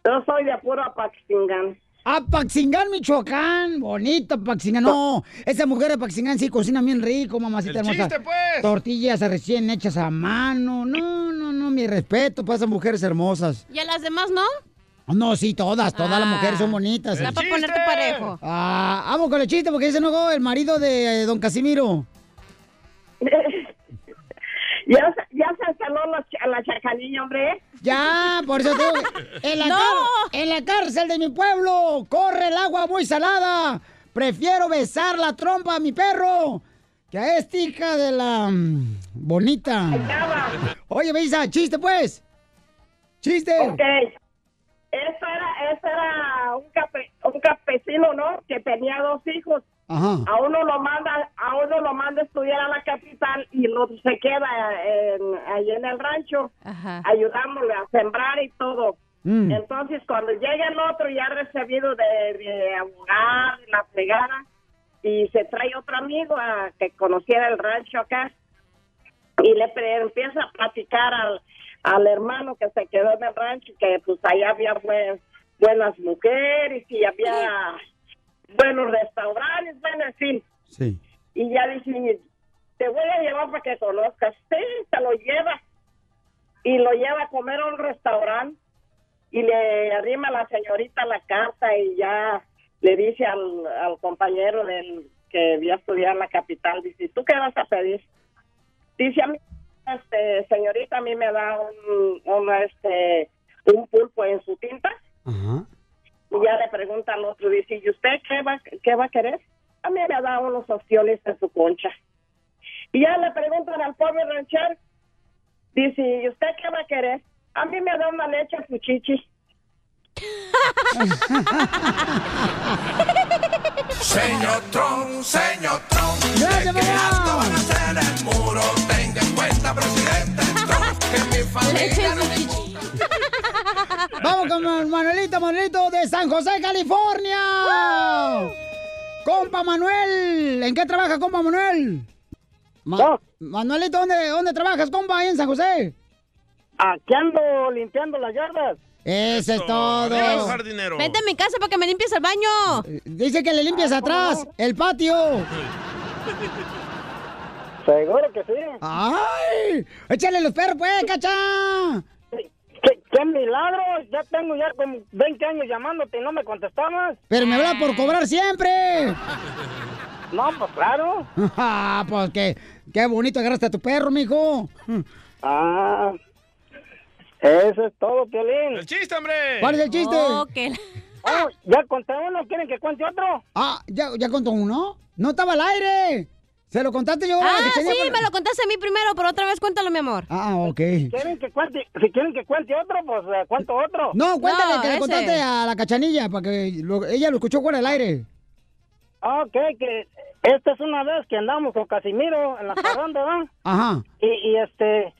Yo soy de puro Apaxingán. Apaxingán, Michoacán. Bonito, Apaxingán. No, esa mujer de Apaxingán sí cocina bien rico, mamacita El hermosa. chiste, pues. Tortillas recién hechas a mano. No, no, no, mi respeto para esas mujeres hermosas. ¿Y a las demás no? No, sí, todas, todas las mujeres son bonitas. Era para ponerte parejo. Ah, vamos con el chiste porque ese no el marido de eh, don Casimiro. Ya, se- ya se instaló a la chacalilla, hombre. Ya, por eso te digo que en la, ¡No! en la cárcel de mi pueblo corre el agua muy salada. Prefiero besar la trompa a mi perro que a esta hija de la mm, bonita. Oye, Beisa, chiste pues. Chiste. Ok. Eso era, eso era un, cape- un campesino, ¿no? Que tenía dos hijos. Ajá. A uno lo manda, a uno lo manda a estudiar a la capital y el otro se queda en, ahí en el rancho, ayudándole a sembrar y todo. Mm. Entonces, cuando llega el otro ya recibido de, de abogado, de la fregada, y se trae otro amigo a que conociera el rancho acá, y le pre- empieza a platicar al, al hermano que se quedó en el rancho, que pues allá había buen- buenas mujeres y había buenos restaurantes, bueno. Sí. Y ya dice, te voy a llevar para que conozcas. Sí, te lo lleva. Y lo lleva a comer a un restaurante y le arrima a la señorita la carta y ya le dice al, al compañero del que había estudiado en la capital, dice, ¿tú qué vas a pedir? Dice a mí, este, señorita, a mí me da un, un, este, un pulpo en su tinta. Ajá. Y ya le pregunta al otro, dice, ¿y usted qué va, qué va a querer? A mí me da unos ostiones en su concha. Y ya le preguntan al pobre ranchero, dice, ¿y usted qué va a querer? A mí me da una leche en su chichi. Señor Trump, señor Trump. Gracias, ¿de qué mamá. alto van a hacer el muro? Tenga en cuenta, presidente Trump, que mi familia no Vamos con Man- Manuelito, Manuelito de San José, California. Compa Manuel, ¿en qué trabaja, compa Manuel? Ma- Manuelito, ¿dónde, ¿dónde trabajas, compa, ahí en San José? Aquí ando limpiando las yardas. Eso es todo. Arriba. Vente a mi casa para que me limpies el baño. Dice que le limpies atrás, el patio. Seguro que sí. ¡Ay! ¡Échale los perros, pues, cacha! ¿Qué, milagro! Ya tengo ya como 20 años llamándote y no me contestabas. Pero me habla por cobrar siempre. No, pues claro. Ah, pues qué, qué bonito agarraste a tu perro, mijo. Ah, eso es todo, Piolín. ¡El chiste, hombre! ¿Cuál es el chiste? Oh, ya conté uno, ¿quieren que cuente otro? Ah, ¿ya, ¿ya contó uno? No estaba al aire. Se lo contaste yo. Ah, sí, por- me lo contaste a mí primero, pero otra vez cuéntalo, mi amor. Ah, ok. ¿Quieren que cuente, si quieren que cuente otro, pues eh, cuento otro. No, cuéntale No, que le contaste a la cachanilla para que lo- ella lo escuchó fuera del aire. Ah, Ok, que esta es una vez que andamos con Casimiro en la parranda, ¿verdad? Ajá. Y, y este,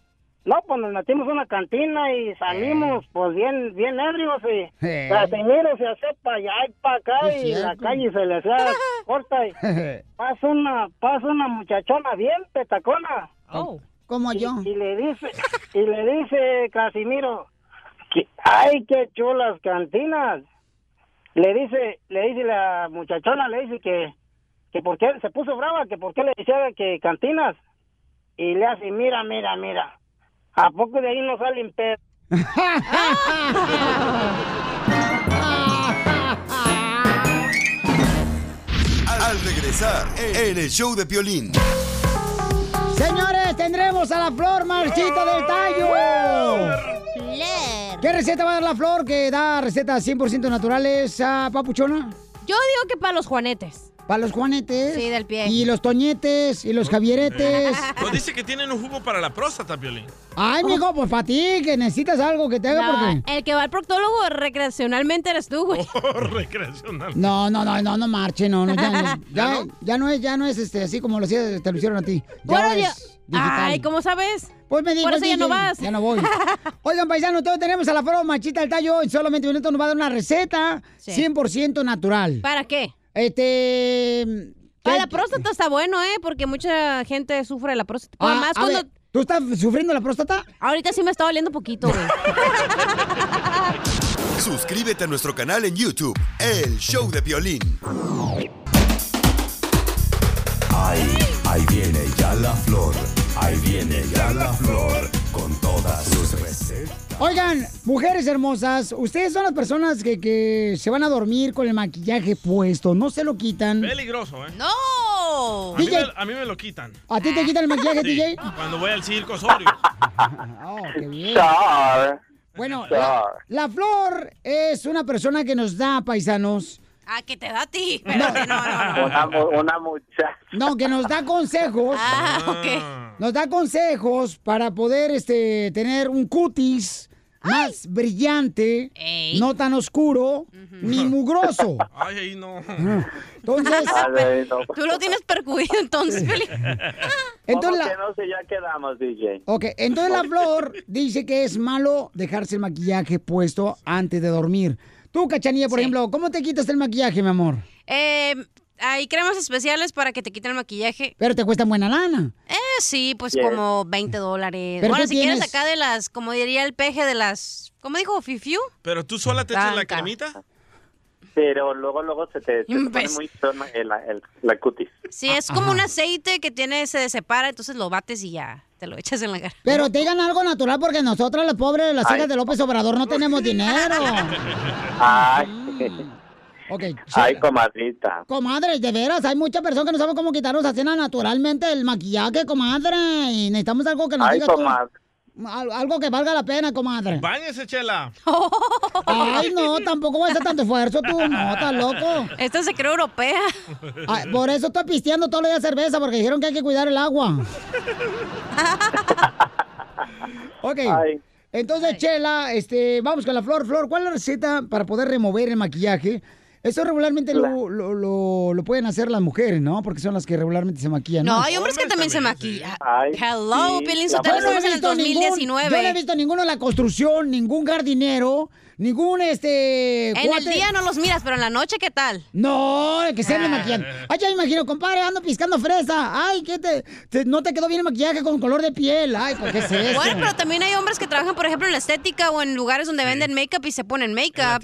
no, pues nos metimos a una cantina y salimos pues bien, bien ebrios y Eh. Casimiro se hace para allá y para acá y la calle se le hacía corta y pasa una, pasa una muchachona bien petacona. Como y, yo. Y le dice, y le dice Casimiro, que, ay, qué chulas cantinas. Le dice, le dice la muchachona, le dice que, que por qué, se puso brava, que por qué le decía que cantinas. Y le hace, mira, mira, mira, ¿a poco de ahí no salen pedos? Al regresar, en el show de Piolín. Señores, tendremos a la flor marchita del tallo. ¿Qué receta va a dar la flor que da recetas 100% naturales a Papuchona? Yo digo que para los juanetes. Para los juanetes. Sí, del pie. Y los toñetes y los javieretes. Pues dice que tienen un jugo para la próstata, Piolín. Ay, mijo, pues para ti, que necesitas algo que te haga No, porque... el que va al proctólogo recreacionalmente eres tú, güey. Oh, recreacional. No, no, no, no, no marche, no, no, ya, no, ya, ya no es, ya no es este, así como lo hacía, te lo hicieron a ti. Ya Bueno, es digital. Ay, ¿cómo sabes? Pues me dijo Por eso ya no vas. Ya no voy. Oigan, paisanos, todos tenemos a la flor machita del tallo. En solamente un minuto nos va a dar una receta Sí. 100% natural. ¿Para qué? Este... Para ¿qué- la próstata está bueno, ¿eh? Porque mucha gente sufre de la próstata. Ah, Además, a cuando... ver, ¿Tú estás sufriendo la próstata? Ahorita sí me está doliendo poquito, güey. Suscríbete a nuestro canal en YouTube, El Show de Piolín. Ahí, ahí viene ya la flor. Ahí viene ya la flor. Con todas sus recetas. Oigan, mujeres hermosas, ustedes son las personas que, que se van a dormir con el maquillaje puesto, no se lo quitan. Peligroso, ¿eh? ¡No! A mí, DJ. me, a mí me lo quitan. ¿A ti te quitan el maquillaje, Sí, DJ? Cuando voy al circo Osorio. Oh, qué bien. Char. Bueno, la, la Flor es una persona que nos da, paisanos, Ah, que te da a ti. Espérate, no, no, no. Una, una muchacha. no, que nos da consejos. Ah, ok. Nos da consejos para poder este, tener un cutis más brillante, no tan oscuro, ni mugroso. Ay, ahí no. Entonces, Tú lo tienes percudido entonces. Entonces ¿Cómo la- que no sé? Ya quedamos, DJ. Ok, entonces la flor dice que es malo dejarse el maquillaje puesto antes de dormir. Tú, Cachanilla, por ejemplo, ¿cómo te quitas el maquillaje, mi amor? Eh, hay cremas especiales para que te quiten el maquillaje. Pero te cuesta buena lana. Eh, sí, pues Yes. como 20 dólares. ¿Pero Bueno, si quieres acá de las, como diría el peje de las, ¿cómo dijo? ¿Fifiu? ¿Pero tú sola te echas la cremita? Pero luego, luego se te, se te pone muy feo el, el- la cutis. Sí, es como un aceite que tiene, se separa, entonces lo bates y ya, te lo echas en la cara. Pero te digan algo natural porque nosotras, las pobres, las Ay. hijas de López Obrador, no tenemos dinero. Ay, Ok, ay, comadrita. Comadre, de veras, hay muchas personas que no saben cómo quitarnos a cena naturalmente el maquillaje, comadre. Y necesitamos algo que nos Ay, diga tú. comadre. Al- Algo que valga la pena, comadre. Báñese, Chela. Ay, no, tampoco voy a hacer tanto esfuerzo tú. No, estás loco. Esta se cree europea. Ay, por eso estoy pisteando todos los días cerveza, porque dijeron que hay que cuidar el agua. ok. Entonces, Chela, este, vamos con la flor. Flor, ¿cuál es la receta para poder remover el maquillaje? Eso regularmente lo, lo, lo- lo pueden hacer las mujeres, ¿no? Porque son las que regularmente se maquillan. No, hay hombres que también se maquillan. Ay, Hello, sí, Piolín la Sotelo, no estamos en el visto ningún- 2019. yo no he visto ninguno en la construcción, ningún jardinero, ningún este. En el día no los miras, pero en la noche, ¿qué tal? No, que se ande maquillando. Ay, ya me imagino, compadre, ando piscando fresa. Ay, ¿qué te, te- no te quedó bien el maquillaje con color de piel? Ay, ¿por qué es eso? Bueno, pero también hay hombres que trabajan, por ejemplo, en la estética o en lugares donde venden make-up y se ponen make-up.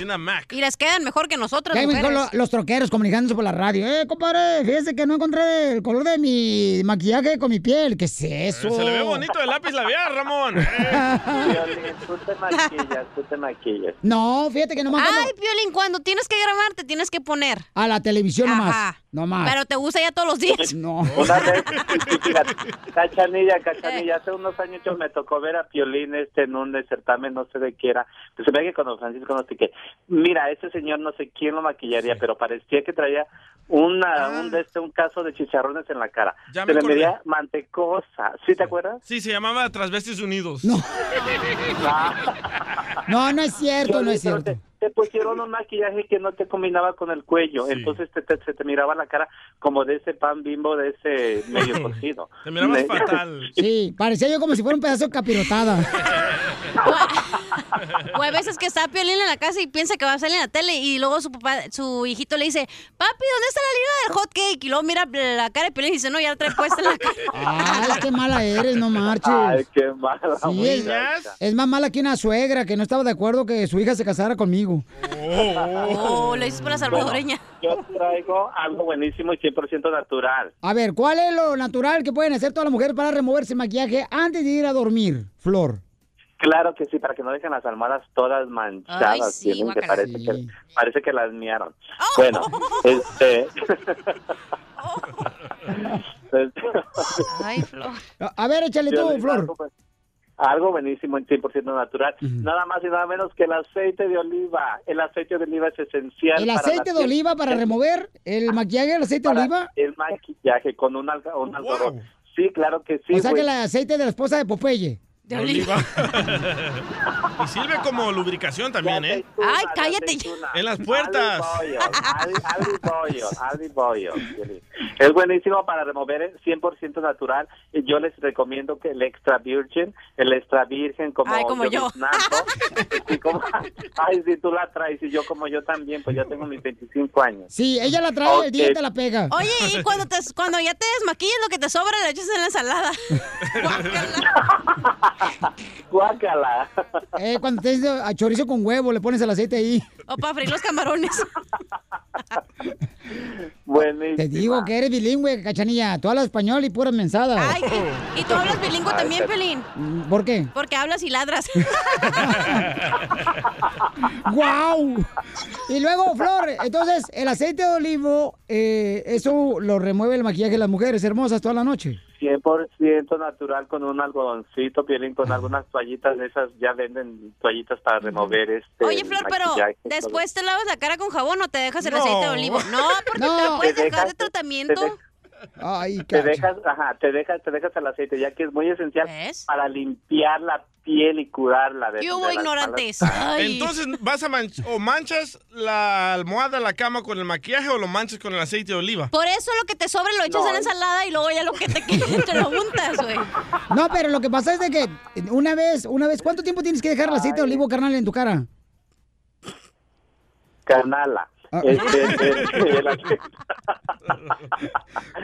Y les quedan mejor que nosotras, Ya me dijo mujeres. lo- los troqueros comunicándose por la radio. Eh, compadre, fíjese que no encontré el color de mi maquillaje con mi piel. ¿Qué es eso? Se le ve bonito el lápiz labial, Ramón. Violín, tú te maquillas, tú te maquillas. No, fíjate que nomás cuando- Ay, Piolín, cuando tienes que grabar, te tienes que poner. a la televisión nomás. Ajá. Nomás. Pero te gusta ya todos los días. No. Una vez, fíjate, cachanilla, cachanilla, hace unos años yo me tocó ver a Piolín este en un certamen, no sé de qué era, pues se ve que con don Francisco no sé qué. Mira, ese señor no sé quién lo maquillaría, pero parecía que traía una, un, de este, un caso de chicharrones en la cara. Ya se me le acordé. medía mantecosa, ¿sí te acuerdas? Sí, se llamaba Transvestis Unidos. No. No, no es cierto, no es cierto. Te, te pusieron un maquillaje que no te combinaba con el cuello, entonces te, te- se te miraba la cara como de ese pan bimbo, de ese medio cocido. Te mirabas fatal. Sí, parecía yo como si fuera un pedazo de capirotada. O a veces que está Piolín en la casa y piensa que va a salir en la tele y luego su papá, su hijito le dice, papi, ¿dónde está la línea del hot cake? Y luego mira la cara de Piolín y dice, no, ya la trae puesta en la cara. Ay, qué mala eres, no marches. Ay, qué mala. Sí, es, más mala que una suegra que no estaba de acuerdo que su hija se casara conmigo. Oh, lo dices por la salvadoreña. Yo traigo algo buenísimo y 100% natural. A ver, ¿cuál es lo natural que pueden hacer todas las mujeres para removerse el maquillaje antes de ir a dormir, Flor? Claro que sí, para que no dejen las almohadas todas manchadas. Ay, sí, tienen que parece, que parece que las miaron. Bueno, este... Ay, Flor. A ver, échale Yo tú, les Flor. algo, pues, Algo buenísimo, 100% natural. Nada más y nada menos que el aceite de oliva. El aceite de oliva es esencial. ¿El para aceite la de piel. oliva para remover el maquillaje, el aceite de oliva? El maquillaje con un, alga- un algodón. Sí, claro que sí. o sea que el aceite de la esposa de Popeye. De oliva. y sirve como lubricación también, ¿eh? Ay, cállate. En las puertas. Es buenísimo para remover el 100% natural. Y yo les recomiendo que el extra virgin, el extra virgen como, Ay, como yo. como- ay, si tú la traes y yo como yo también, pues ya tengo mis 25 años. Sí, ella la trae, el día te la pega. Oye, y cuando, te, cuando ya te desmaquillas, lo que te sobra le echas en la ensalada. Guácala. Eh, cuando te dice a chorizo con huevo, le pones el aceite ahí. O para freír los camarones. Buenísimo. Te digo que eres bilingüe, cachanilla. Tú hablas español y puras mensadas. Ay, y tú hablas bilingüe también, Pelín. Mm, ¿Por qué? Porque hablas y ladras. ¡Guau! Y luego, Flor, entonces, el aceite de olivo, eh, eso lo remueve el maquillaje de las mujeres hermosas toda la noche. 100% natural con un algodoncito, pielín con algunas toallitas de esas, ya venden toallitas para remover este Oye, Flor, pero después te lavas la cara con jabón o te dejas el No. aceite de olivo. No, porque te No. la puedes Te dejar de tratamiento. Ay, te dejas, ajá, te dejas, te dejas el aceite, ya que es muy esencial para limpiar la piel y curarla. De, ¿Qué hubo, ignorantes? Ay. Entonces, vas a manch- o manchas la almohada, la cama con el maquillaje o lo manchas con el aceite de oliva. Por eso lo que te sobra lo echas No. en la ensalada y luego ya lo que te quede te lo untas, güey. No, pero lo que pasa es de que una vez, una vez, ¿cuánto tiempo tienes que dejar el aceite de olivo, carnal, en tu cara? Carnala. Ah. Este, el- el aceite.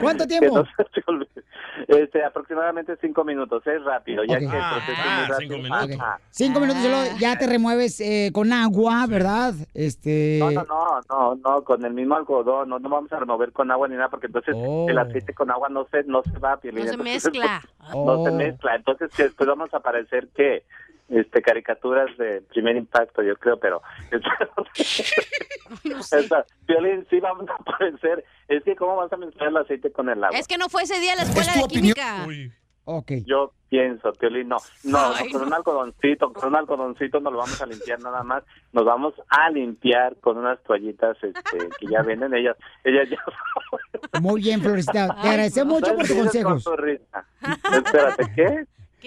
¿Cuánto tiempo? no se. Este, aproximadamente cinco minutos, es rápido, ya que rápido. Ajá. Cinco minutos luego ya te remueves eh, con agua, ¿verdad? Este. No, no, no, no, no, con el mismo algodón, no, no vamos a remover con agua ni nada, porque entonces el aceite con agua no se, no se va, No se entonces, mezcla. No se Oh. mezcla, entonces después vamos a aparecer que este caricaturas de primer impacto, yo creo, pero esa, Piolín, sí vamos a aparecer, es que cómo vas a mezclar el aceite con el agua. Es que no fue ese día a la escuela de química. Ok. Yo pienso, Piolín, no, no, Ay, con no. un algodoncito, con un algodoncito no lo vamos a limpiar nada más, nos vamos a limpiar con unas toallitas este, que ya venden ellas, ellas ya Muy bien, Florecita. Te agradecemos mucho por tus con consejos. tu risa. Espérate, ¿qué?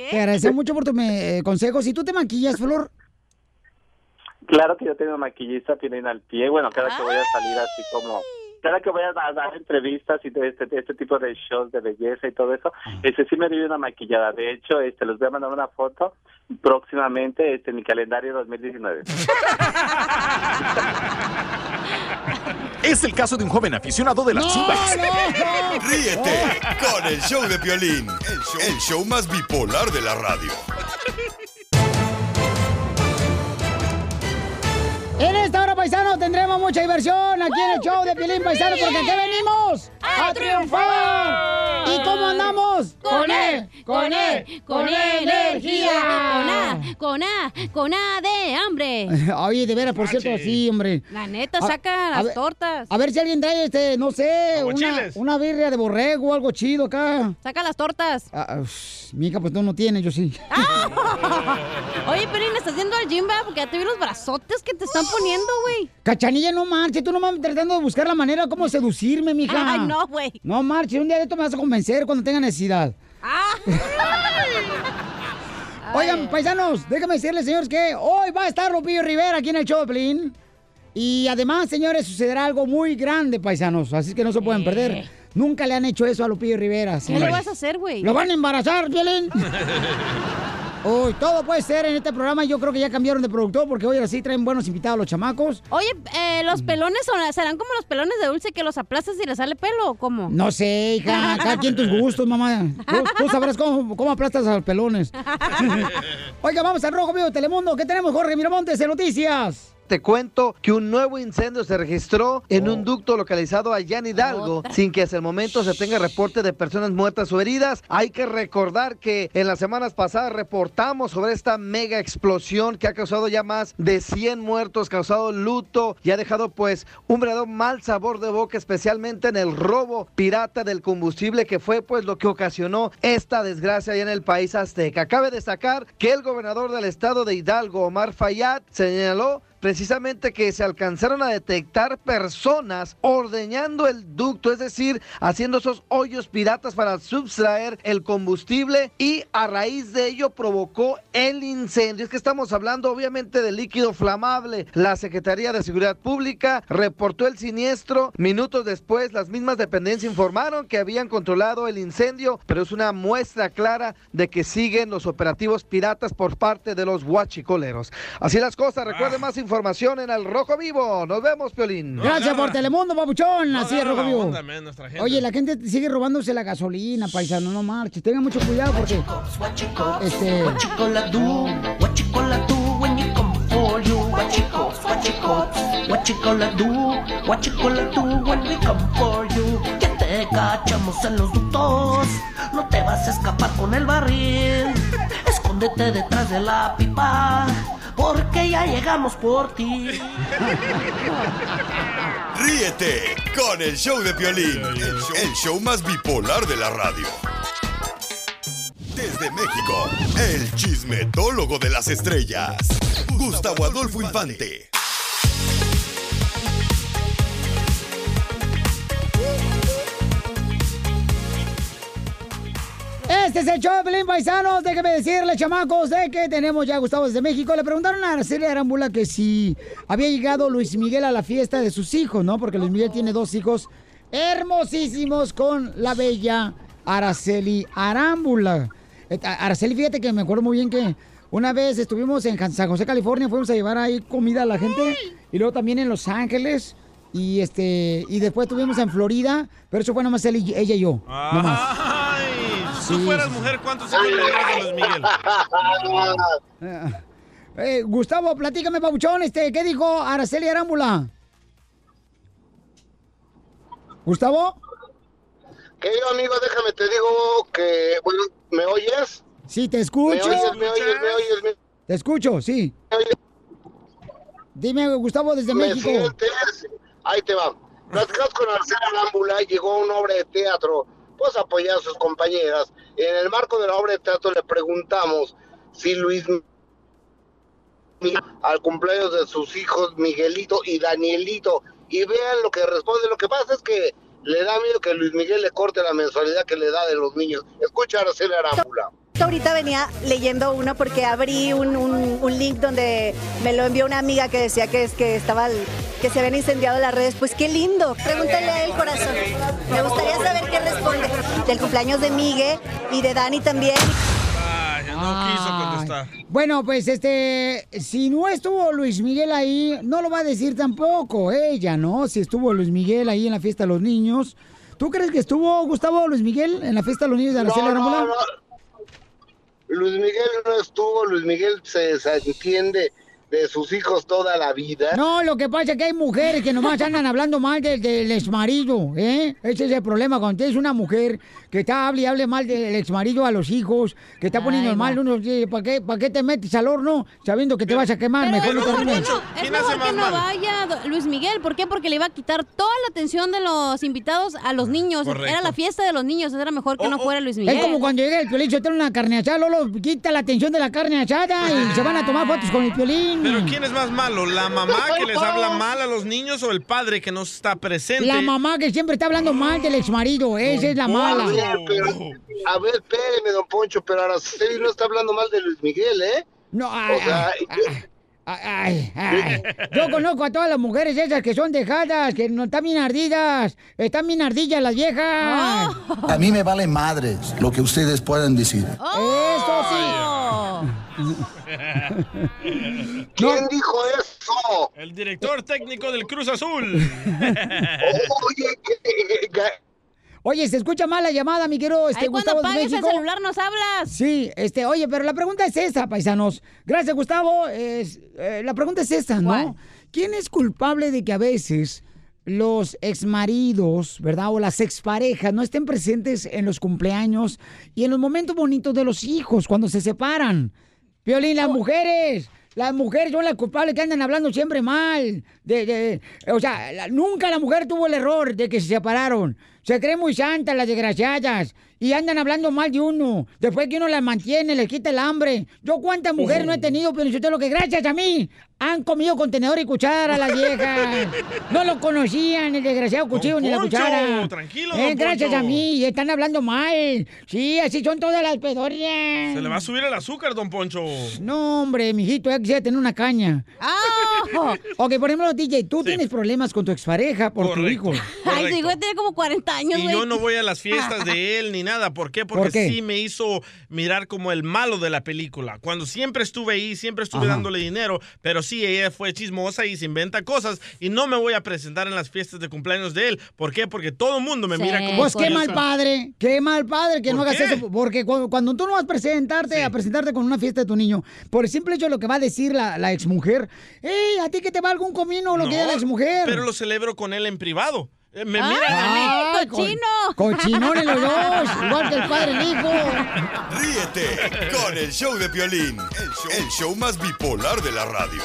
Te agradecemos mucho por tus me- eh, consejos. ¿Y tú te maquillas, Flor? Claro que yo tengo maquillista, tienen al pie, bueno, cada que voy a salir así como, cada que voy a dar, entrevistas y de este, este tipo de shows de belleza y todo eso, este sí me doy una maquillada, de hecho, este les voy a mandar una foto próximamente este, en mi calendario 2019. Es el caso de un joven aficionado de las chivas. Ríete con el show de Piolín, el show, el show más bipolar de la radio. En esta hora, paisano, tendremos mucha diversión aquí en el show de Piolín Paisano, porque aquí venimos a triunfar. ¿Y cómo andamos? Con E, con E, con E energía. Con A, con A, con A de hambre. Oye, de veras, por cierto, sí, hombre. La neta, saca a las ver- tortas. A ver si alguien trae, este, no sé, una, birria de borrego o algo chido acá. Saca las tortas. Ah, uf, Mica, pues tú no tienes, yo sí. Oye, Pelín, ¿estás yendo al gym, va? Porque ya te vi los brazotes que te están poniendo, güey. Cachanilla, no marches, tú nomás tratando de buscar la manera como seducirme, mija. Ay, no, güey. No marches, un día de esto me vas a convencer cuando tenga necesidad. Ah. Oigan, paisanos, déjame decirles, señores, que hoy va a estar Lupillo Rivera aquí en el show de. Y además, señores, sucederá algo muy grande, paisanos, así que no se pueden perder. Nunca le han hecho eso a Lupillo Rivera. ¿Qué señores. le vas a hacer, güey? ¿Lo van a embarazar, Piolín? Uy, todo puede ser en este programa. Yo creo que ya cambiaron de productor porque hoy así traen buenos invitados los chamacos. Oye, eh, ¿los pelones son- serán como los pelones de dulce que los aplastas y le sale pelo o cómo? No sé, hija, cada quien tus gustos, mamá. Tú, tú sabrás cómo, cómo aplastas a los pelones. Oiga, vamos al Rojo de Telemundo. ¿Qué tenemos, Jorge Miramontes, de noticias? Te cuento que un nuevo incendio se registró en un ducto localizado allá en Hidalgo, sin que hasta el momento se tenga reporte de personas muertas o heridas. Hay que recordar que en las semanas pasadas reportamos sobre esta mega explosión que ha causado ya más de 100 muertos, causado luto y ha dejado pues un verdadero mal sabor de boca, especialmente en el robo pirata del combustible que fue pues lo que ocasionó esta desgracia allá en el país azteca. Cabe destacar que el gobernador del estado de Hidalgo, Omar Fayad, señaló precisamente que se alcanzaron a detectar personas ordeñando el ducto, es decir, haciendo esos hoyos piratas para subtraer el combustible y a raíz de ello provocó el incendio. Es que estamos hablando obviamente de líquido flamable. La Secretaría de Seguridad Pública reportó el siniestro. Minutos después, las mismas dependencias informaron que habían controlado el incendio, pero es una muestra clara de que siguen los operativos piratas por parte de los huachicoleros. Así las cosas, recuerden más información en el Rojo Vivo. Nos vemos, Piolín. Gracias por Telemundo, papuchón. Así es, Rojo Vivo. onda, man, nuestra gente. Oye, la gente sigue robándose la gasolina, paisano, no marches. Tengan mucho cuidado porque... Este... Te cachamos en los ductos, no te vas a escapar con el barril. Escóndete detrás de la pipa, porque ya llegamos por ti. Ríete con el show de Piolín, el show, el show más bipolar de la radio. Desde México, el chismetólogo de las estrellas, Gustavo Adolfo Infante. Este es el show de Paisanos. Déjenme decirle, chamacos, de que tenemos ya a Gustavo desde México. Le preguntaron a Araceli Arámbula que si había llegado Luis Miguel a la fiesta de sus hijos, ¿no? Porque Luis Miguel tiene dos hijos hermosísimos con la bella Araceli Arámbula. Araceli, fíjate que me acuerdo muy bien que una vez estuvimos en San José, California, fuimos a llevar ahí comida a la gente y luego también en Los Ángeles. Y este y después estuvimos en Florida, pero eso fue nomás él y- ella y yo. nomás. Tú fueras mujer, ¿cuántos hijos le darías a Luis Miguel? Eh, Gustavo, platícame, Pabuchón, este, ¿qué dijo Araceli Arámbula? ¿Gustavo? Que yo, amigo, déjame te digo que, bueno, ¿me oyes? Sí, te escucho. ¿Me oyes, me oyes, me oyes, me Te escucho, sí. Dime, Gustavo, desde ¿Me México. sientes? Ahí te va. Platicamos con Arcela Arámbula y llegó una obra de teatro, pues apoyar a sus compañeras. En el marco de la obra de teatro le preguntamos si Luis al cumpleaños de sus hijos Miguelito y Danielito, y vean lo que responde. Lo que pasa es que le da miedo que Luis Miguel le corte la mensualidad que le da de los niños. Escucha a Arámbula. Ahorita venía leyendo uno porque abrí un, un- un link donde me lo envió una amiga que decía que es que estaba que se habían incendiado las redes. Pues qué lindo. Pregúntale a él, corazón. Me gustaría saber qué responde. Del cumpleaños de Migue y de Dani también. No quiso contestar. Bueno, pues este, si no estuvo Luis Miguel ahí, no lo va a decir tampoco ella, ¿no? Si estuvo Luis Miguel ahí en la fiesta de los niños. ¿Tú crees que estuvo Gustavo Luis Miguel en la fiesta de los niños de Araceli No, no, no. Luis Miguel no estuvo, Luis Miguel se, se entiende de sus hijos toda la vida. No, lo que pasa es que hay mujeres que nomás andan hablando mal del, del exmarido, ¿eh? Ese es el problema. Cuando tienes una mujer que está hable y hable mal del exmarido a los hijos, que está poniendo Ay, no. mal, uno dice, ¿para qué, ¿para qué te metes al horno sabiendo que te vas a quemar? Mejor no te arrimes. Es mejor que no vaya Luis Miguel. ¿Por qué? Porque le iba a quitar toda la atención de los invitados a los niños. Correcto. Era la fiesta de los niños. Era mejor que no fuera Luis Miguel. Es como cuando llega el piolín, se trae una carne asada, Lolo, quita la atención de la carne asada y se van a tomar fotos con el piolín. Pero ¿quién es más malo? ¿La mamá que les habla mal a los niños o el padre que no está presente? La mamá que siempre está hablando mal del exmarido, esa es la mala. A ver, pero- a ver, espéreme, don Poncho, pero Araceli no está hablando mal de Luis Miguel, ¿eh? No, O ay, sea, Ay, ay. Yo conozco a todas las mujeres esas que son dejadas, que no están bien ardidas. Están bien ardillas las viejas. A mí me vale madres lo que ustedes puedan decir. Eso ¿Quién dijo eso? El director técnico del Cruz Azul. Oye, Oye, se escucha mal la llamada, mi querido este, Ay, cuando Gustavo de pagues el celular nos hablas. Sí, este, oye, pero la pregunta es esta, paisanos. Gracias, Gustavo. Es, eh, la pregunta es esta, ¿no? ¿Quién es culpable de que a veces los exmaridos, ¿verdad? O las exparejas no estén presentes en los cumpleaños y en los momentos bonitos de los hijos cuando se separan? Violín, las mujeres. Las mujeres son las culpables que andan hablando siempre mal. De, de- o sea, nunca la mujer tuvo el error de que se separaron. Se creen muy santas las desgraciadas. Y andan hablando mal de uno. Después que uno las mantiene, les quita el hambre. Yo cuántas mujeres no he tenido, pero usted lo que gracias a mí han comido contenedor y cuchara las viejas. No lo conocían, el desgraciado cuchillo ni la cuchara. tranquilo, Eh, don gracias Poncho. a mí, y están hablando mal. Sí, así son todas las pedorias. Se le va a subir el azúcar, don Poncho. No, hombre, mijito, ya quisiera tener una caña. ok, por ejemplo, DJ, tú tienes problemas con tu expareja por tu hijo. Ay, sí, güey, tiene como 40 años, Y güey. yo no voy a las fiestas de él ni nada. ¿Por qué? Porque ¿Por qué? sí me hizo mirar como el malo de la película. Cuando siempre estuve ahí, siempre estuve Ajá. dándole dinero, pero sí, ella fue chismosa y se inventa cosas. Y no me voy a presentar en las fiestas de cumpleaños de él. ¿Por qué? Porque todo el mundo me mira como... Pues qué mal padre, qué mal padre que no ¿Por hagas qué? eso. Porque cu- cuando, tú no vas a presentarte, a presentarte con una fiesta de tu niño, por el simple hecho de lo que va a decir la, la exmujer, ¡Ey, a ti que te va algún comino lo que diga la exmujer! Pero lo celebro con él en privado. Eh, Me ¡Ay, miran a mí. cochino! Cochinones los dos, igual que el padre y el hijo. Ríete con el show de Piolín, el show, el show más bipolar de la radio.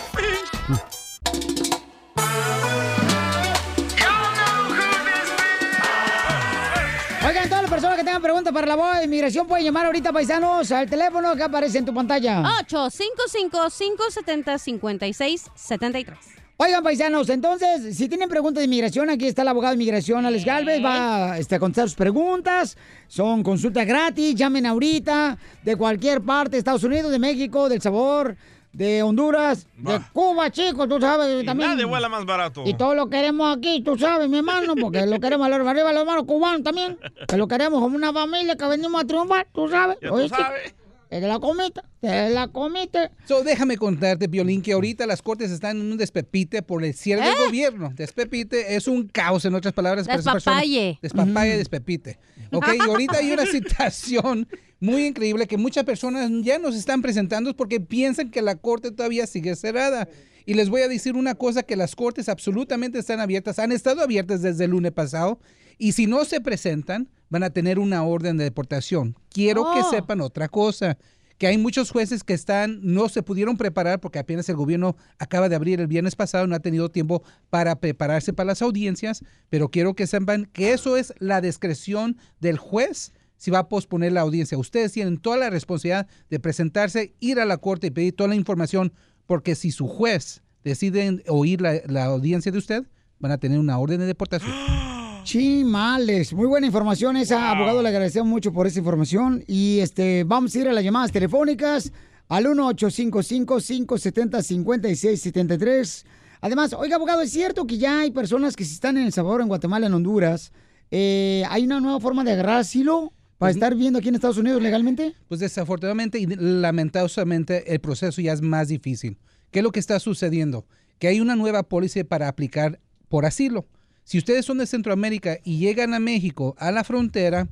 Oigan, todas las personas que tengan preguntas para la voz de inmigración pueden llamar ahorita, paisanos, al teléfono que aparece en tu pantalla. 855-570-5673. Oigan, paisanos, entonces, si tienen preguntas de inmigración, aquí está el abogado de inmigración, Alex Galvez, va este, a contestar sus preguntas. Son consultas gratis, llamen ahorita, de cualquier parte, Estados Unidos, de México, del sabor, de Honduras, de Cuba, chicos, tú sabes, Y también. nadie vuela más barato. Y todo lo queremos aquí, tú sabes, mi hermano, porque lo queremos a los arriba, los hermanos cubanos también, que lo queremos como una familia que venimos a triunfar, tú sabes. Ya tú sabes. Es de la comita, es de la comita. So, déjame contarte, Violín, que ahorita las cortes están en un despepite por el cierre del gobierno. Despepite es un caos, en otras palabras. Despapalle. Despapalle, despepite. Ok, y ahorita hay una situación muy increíble que muchas personas ya nos están presentando porque piensan que la corte todavía sigue cerrada. Y les voy a decir una cosa, que las cortes absolutamente están abiertas, han estado abiertas desde el lunes pasado, y si no se presentan, van a tener una orden de deportación. Quiero que Oh. sepan otra cosa, que hay muchos jueces que están, no se pudieron preparar porque apenas el gobierno acaba de abrir el viernes pasado, no ha tenido tiempo para prepararse para las audiencias, pero quiero que sepan que eso es la discreción del juez si va a posponer la audiencia. Ustedes tienen toda la responsabilidad de presentarse, ir a la corte y pedir toda la información, porque si su juez decide oír la, la audiencia de usted, van a tener una orden de deportación. Chimales, muy buena información esa, abogado, le agradecemos mucho por esa información y este vamos a ir a las llamadas telefónicas al 1-855-570-5673. Además, oiga, abogado, ¿es cierto que ya hay personas que si están en El Salvador, en Guatemala, en Honduras, eh, hay una nueva forma de agarrar asilo para estar viviendo aquí en Estados Unidos legalmente? Pues desafortunadamente y lamentablemente el proceso ya es más difícil. ¿Qué es lo que está sucediendo? Que hay una nueva póliza para aplicar por asilo. Si ustedes son de Centroamérica y llegan a México, a la frontera,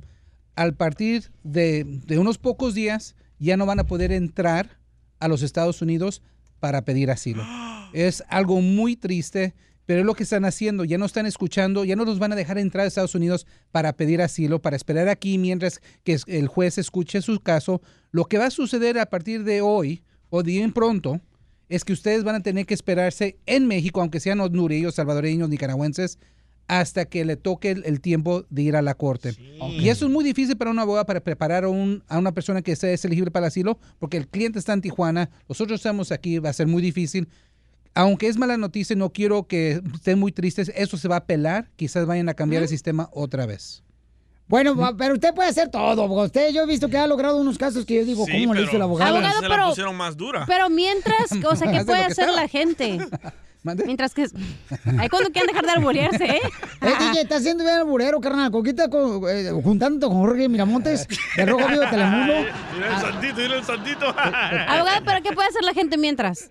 al partir de, de unos pocos días, ya no van a poder entrar a los Estados Unidos para pedir asilo. Es algo muy triste, pero es lo que están haciendo. Ya no están escuchando, ya no los van a dejar entrar a Estados Unidos para pedir asilo, para esperar aquí mientras que el juez escuche su caso. Lo que va a suceder a partir de hoy o de bien pronto es que ustedes van a tener que esperarse en México, aunque sean hondureños, salvadoreños, nicaragüenses, hasta que le toque el, el tiempo de ir a la corte. Y eso es muy difícil para un abogado para preparar a, un- a una persona que sea es elegible para el asilo, porque el cliente está en Tijuana, nosotros estamos aquí, va a ser muy difícil. Aunque es mala noticia, no quiero que estén muy tristes, eso se va a apelar, quizás vayan a cambiar el sistema otra vez. Bueno, pero usted puede hacer todo. Usted, yo he visto que ha logrado unos casos que yo digo, Sí, ¿cómo le hizo el abogado? se la- se la pero- pusieron más dura. Pero mientras, o sea, ¿qué puede hacer estaba. la gente? Mientras que... Ahí cuando quieren dejar de arbolearse, ¿eh? Eh, DJ, está haciendo bien el burero, carnal. Coquita con, eh, juntándote con Jorge Miramontes, de Rojo Vivo de Telemundo. Mira el santito, mira el santito. Abogado, ¿pero qué puede hacer la gente mientras?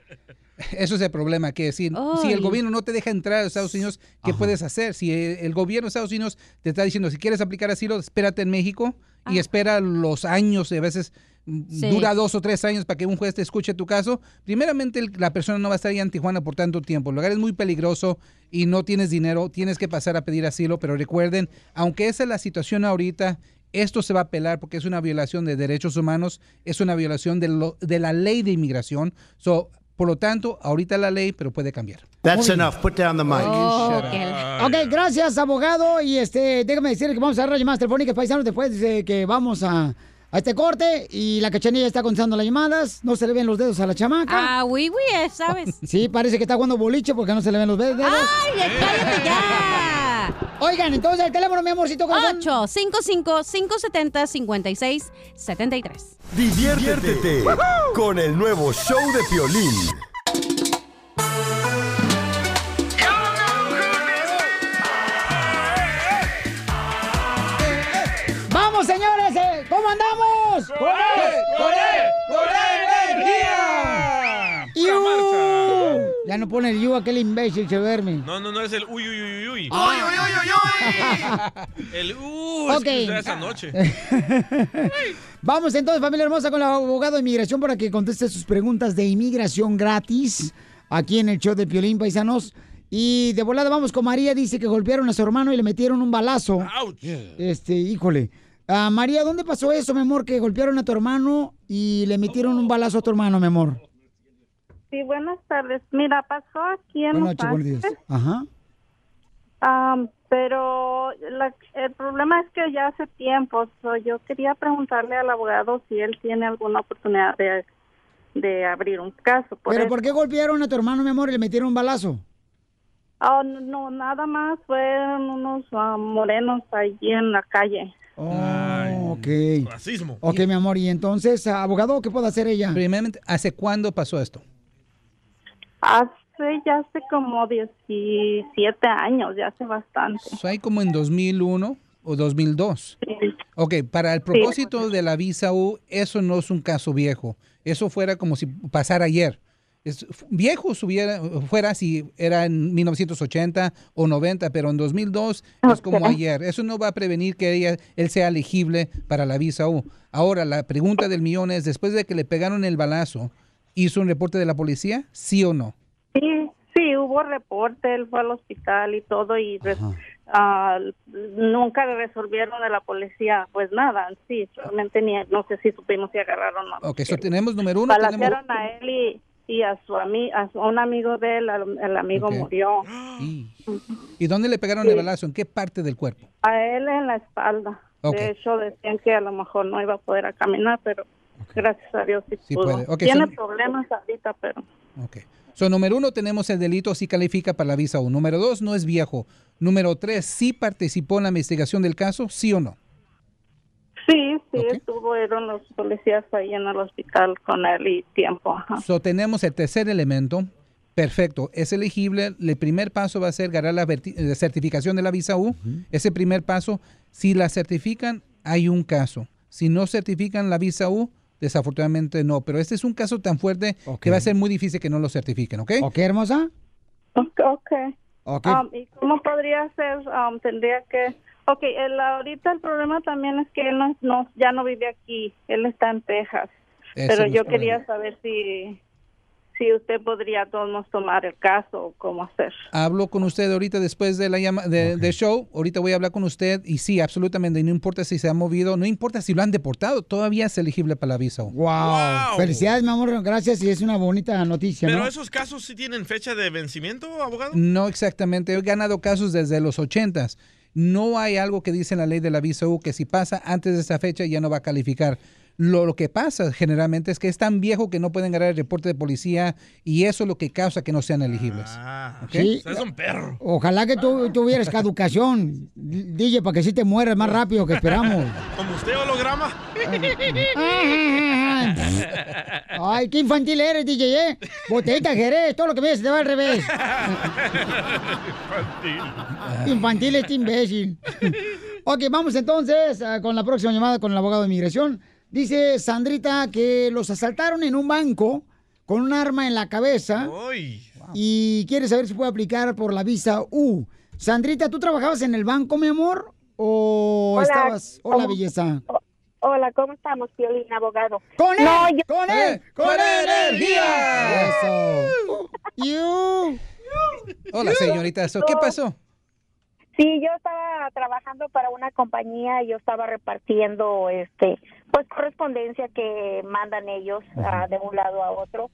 Eso es el problema, que si, si el gobierno no te deja entrar a Estados Unidos, ¿qué puedes hacer? Si el, gobierno de Estados Unidos te está diciendo, si quieres aplicar asilo, espérate en México y espera los años, y a veces Sí. dura dos o tres años para que un juez te escuche tu caso. Primeramente, la persona no va a estar allá en Tijuana por tanto tiempo. El lugar es muy peligroso y no tienes dinero, tienes que pasar a pedir asilo, pero recuerden, aunque esa es la situación ahorita, esto se va a apelar porque es una violación de derechos humanos, es una violación de, lo- de la ley de inmigración. So, por lo tanto, ahorita la ley, pero puede cambiar. That's enough. Put down the mic. Ok, gracias, abogado. Y este, déjame decir que vamos a agarrar llamadas telefónicas paisanos después de que vamos a, a este corte. Y la cachanilla está contestando las llamadas. No se le ven los dedos a la chamaca. Ah, oui, oui, eh, ¿sabes? Sí, parece que está jugando boliche porque no se le ven los dedos. ¡Ay, cállate ya! Oigan, entonces el teléfono, mi amorcito, corazón. 855-570-5673. Diviértete con el nuevo show de Piolín. ¡Vamos, señores! eh, ¿Cómo andamos? ¡Con él! ¡Con él! ¡Con energía! ¡Iu! Ya no pone el you aquel imbécil que verme. No, no, no, es el uy, uy, uy, uy. ¡Uy, uy, uy, El uh, es que Ok. usted esa noche. Vamos entonces, familia hermosa, con el abogado de inmigración para que conteste sus preguntas de inmigración gratis aquí en el show de Piolín Paisanos. Y de volada vamos con María, dice que golpearon a su hermano y le metieron un balazo. Este, híjole. Ah, María, ¿dónde pasó eso, mi amor? Que golpearon a tu hermano y le metieron un balazo a tu hermano, mi amor. Sí, buenas tardes. Mira, pasó aquí en Buenas noches, buenos días. Ajá. pero la- el problema es que ya hace tiempo, so, yo quería preguntarle al abogado si él tiene alguna oportunidad de, de abrir un caso. Por ¿Pero eso. por qué golpearon a tu hermano, mi amor, y le metieron un balazo? Oh, no, no, nada más fueron unos ah, morenos allí en la calle. Oh, ok. Racismo. Ok, mi amor. Y entonces, abogado, ¿qué puede hacer ella? Primeramente, ¿hace cuándo pasó esto? Hace ya hace como 17 años, ya hace bastante. So, hay como en 2001 o 2002. Ok, para el propósito de la visa U, eso no es un caso viejo. Eso fuera como si pasara ayer. Es viejo subiera, fuera si era en 1980 o 90, pero en 2002 es como ayer. Eso no va a prevenir que ella, él sea elegible para la visa U. Ahora, la pregunta del millón es, después de que le pegaron el balazo, ¿hizo un reporte de la policía? ¿Sí o no? Sí, sí, hubo reporte, él fue al hospital y todo y ah, nunca le resolvieron de la policía, pues nada, sí, realmente ni, no sé si supimos si agarraron o no. Ok, so tenemos número uno. tenemos- a él y, y a su ami a un amigo de él, el amigo Ok. murió. ¿Y dónde le pegaron Sí. el balazo? ¿En qué parte del cuerpo? A él en la espalda. Ok. De hecho, decían que a lo mejor no iba a poder a caminar, pero gracias a Dios sí, Sí pudo. Tiene son- problemas ahorita, pero... So, número uno, tenemos el delito, sí califica para la visa U. Número dos, no es viejo. Número tres, sí participó en la investigación del caso, sí o no. Sí, sí, estuvieron los policías ahí en el hospital con él y tiempo. ajá. So, tenemos el tercer elemento. Perfecto, es elegible. El primer paso va a ser ganar la verti- eh, certificación de la visa U. Ese primer paso, si la certifican, hay un caso. Si no certifican la visa U, desafortunadamente no. Pero este es un caso tan fuerte que va a ser muy difícil que no lo certifiquen, ¿ok? Ok, hermosa. Ok. okay. Ok. Um, ¿Y cómo podría ser? Um, tendría que... Ok, el, ahorita el problema también es que él no, no- ya no vive aquí, él está en Texas. Ese Pero yo problema. quería saber si, si usted podría todos tomar el caso o cómo hacer. Hablo con usted ahorita después de la llama de, del show. Ahorita voy a hablar con usted y sí, absolutamente. No importa si se ha movido, no importa si lo han deportado, todavía es elegible para la visa. Wow. Felicidades, mi amor. Gracias. Y es una bonita noticia, Pero ¿no? esos casos sí tienen fecha de vencimiento, abogado. No exactamente. He ganado casos desde los ochentas. No hay algo que dice en la ley de la visa U que si pasa antes de esa fecha ya no va a calificar. Lo, lo que pasa generalmente es que es tan viejo que no pueden ganar el reporte de policía y eso es lo que causa que no sean elegibles. ¿Ok? Sí. Es un perro. Ojalá que tú tuvieras caducación, DJ, para que sí te mueras más rápido que esperamos. Como usted, holograma. Ay, qué infantil eres, DJ, ¿eh? Botellita Jerez, todo lo que ves te va al revés. Infantil este imbécil. ok, vamos entonces ah, con la próxima llamada con el abogado de inmigración. Dice Sandrita que los asaltaron en un banco con un arma en la cabeza y quiere saber si puede aplicar por la visa U. Sandrita, ¿tú trabajabas en el banco, mi amor? ¿O Hola, estabas? Hola, ¿cómo- belleza. Hola, ¿cómo estamos, Piolín, abogado? ¡Con él! No, yo- ¡Con él! ¡Con energía! Eso. You. Hola, señorita. So, ¿Qué pasó? Sí, yo estaba trabajando para una compañía y yo estaba repartiendo, este, pues correspondencia que mandan ellos ah, de un lado a otro.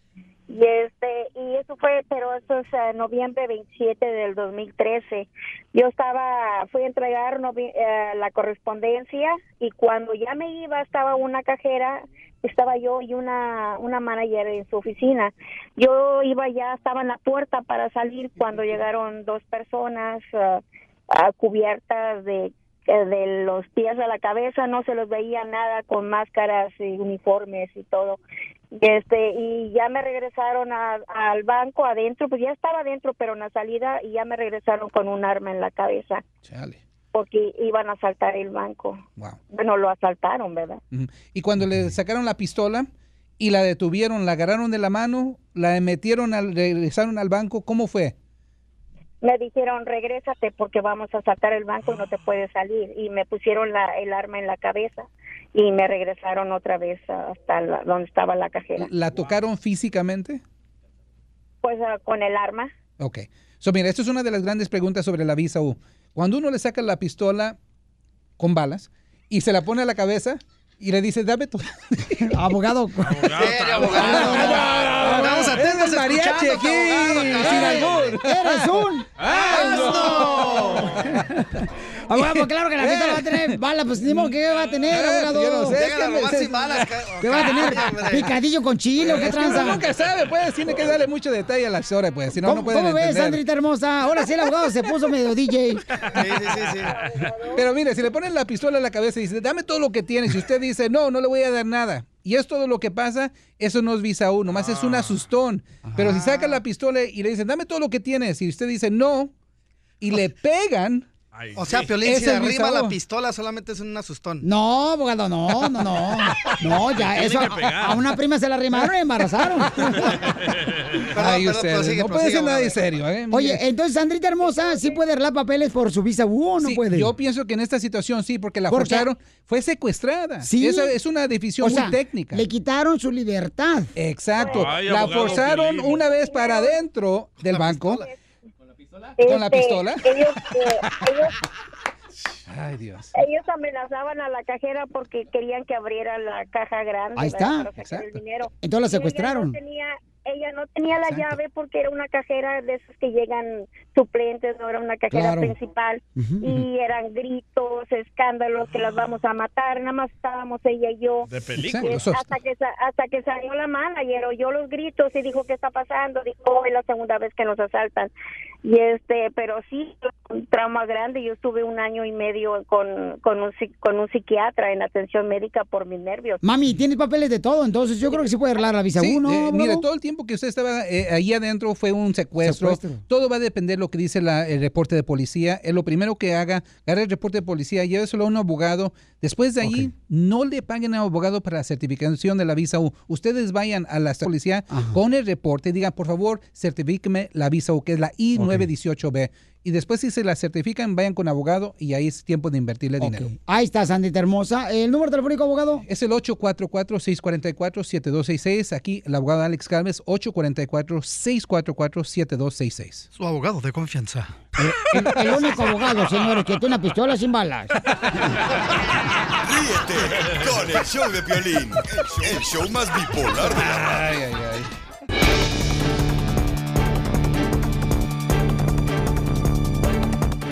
Y este, y eso fue, pero eso es noviembre 27 del 2013. Yo estaba, fui a entregar novi- eh, la correspondencia y cuando ya me iba estaba una cajera, estaba yo y una, una manager en su oficina. Yo iba ya, estaba en la puerta para salir cuando llegaron dos personas ah, cubiertas de de los pies a la cabeza no se los veía nada con máscaras y uniformes y todo. Este y ya me regresaron a- al banco adentro pues ya estaba adentro pero en la salida y ya me regresaron con un arma en la cabeza. Porque iban a asaltar el banco. Bueno lo asaltaron verdad. Y cuando le sacaron la pistola y la detuvieron, la agarraron de la mano, la metieron, al, regresaron al banco, ¿cómo fue? Me dijeron regrésate porque vamos a asaltar el banco y no te puedes salir y me pusieron la, el arma en la cabeza y me regresaron otra vez hasta la- donde estaba la cajera ¿La tocaron físicamente? pues ah, con el arma Ok. So, mira, esto es una de las grandes preguntas sobre la visa U. Cuando uno le saca la pistola con balas y se la pone a la cabeza y le dice, dame tu... Abogado. Estamos atentos Eres mariachi aquí, abogado. ¡Eres un ¡Asno! Abogado, claro que la fiesta va a tener bala, pues ni modo que va a tener, Eh, abogado. yo no sé, a sin balas. ¿Qué va a tener? ¿Picadillo con chile o qué uno tranza? nunca sabe, pues, tiene que darle mucho detalle a las horas, pues, si no, ¿Cómo, no pueden cómo ves. Sandrita hermosa? Ahora sí el abogado se puso medio DJ. Sí, sí, sí, sí. Pero mire, si le ponen la pistola en la cabeza y dice, dame todo lo que tienes, y usted dice, no, no le voy a dar nada, y es todo lo que pasa, eso no es visa U, nomás es un asustón. Pero si saca la pistola y le dicen, dame todo lo que tienes, y usted dice, no, y le pegan, O sea, Piolín, si arriba la pistola solamente es un asustón. No, abogado, no, no, no. No, ya, eso a, una prima se la arrimaron y embarazaron. Ay, perdón, ustedes, prosigue, no puede ser abogado. serio, ¿eh? Oye, entonces Sandrita hermosa, ¿sí puede arreglar papeles por su visa U o no Sí, puede? Yo pienso que en esta situación sí, porque la forzaron, fue secuestrada. Sí. Esa es una decisión O muy sea, técnica. Le quitaron su libertad. Exacto. Ay, la forzaron Piolín. una vez para adentro del banco. Este, ¿Con la pistola? Ellos, eh, ellos, Ay, Dios. ellos amenazaban a la cajera porque querían que abriera la caja grande. Ahí está, Para sacar el exacto. dinero. Entonces la ella secuestraron. no tenía, ella no tenía la llave porque era una cajera de esas que llegan suplentes, no era una cajera Claro. principal. Y eran gritos, escándalos, que las vamos a matar. Nada más estábamos ella y yo. De película. Es- hasta que sa- hasta que salió la manager oyó los gritos y dijo qué está pasando dijo "Oh, es la segunda vez que nos asaltan y este pero sí un trauma grande yo estuve un año y medio con con un con un psiquiatra en atención médica por mis nervios Mami, tienes papeles de todo, entonces yo creo que sí puede arreglar la visa Sí, U, ¿no? eh, mire, todo el tiempo que usted estaba eh, ahí adentro fue un secuestro. Secuestro. Todo va a depender de lo que dice la- el reporte de policía. Es lo primero que haga, agarre el reporte de policía, lléveselo a un abogado. Después de ahí, no le paguen a un abogado para la certificación de la visa U. Ustedes vayan a la policía Ajá. con el reporte y digan, por favor, certifíqueme la visa U, que es la I-918B. Y después, si se la certifican, vayan con abogado y ahí es tiempo de invertirle dinero. Ahí está, Sandrita hermosa. ¿El número telefónico, abogado? Es el 844-644-7266. Aquí el abogado Alex Calves, 844-644-7266. Su abogado de confianza. El, el único abogado, señores, que tiene una pistola sin balas. Ríete con el show de Piolín, el show más bipolar de la radio. Ay, ay, ay.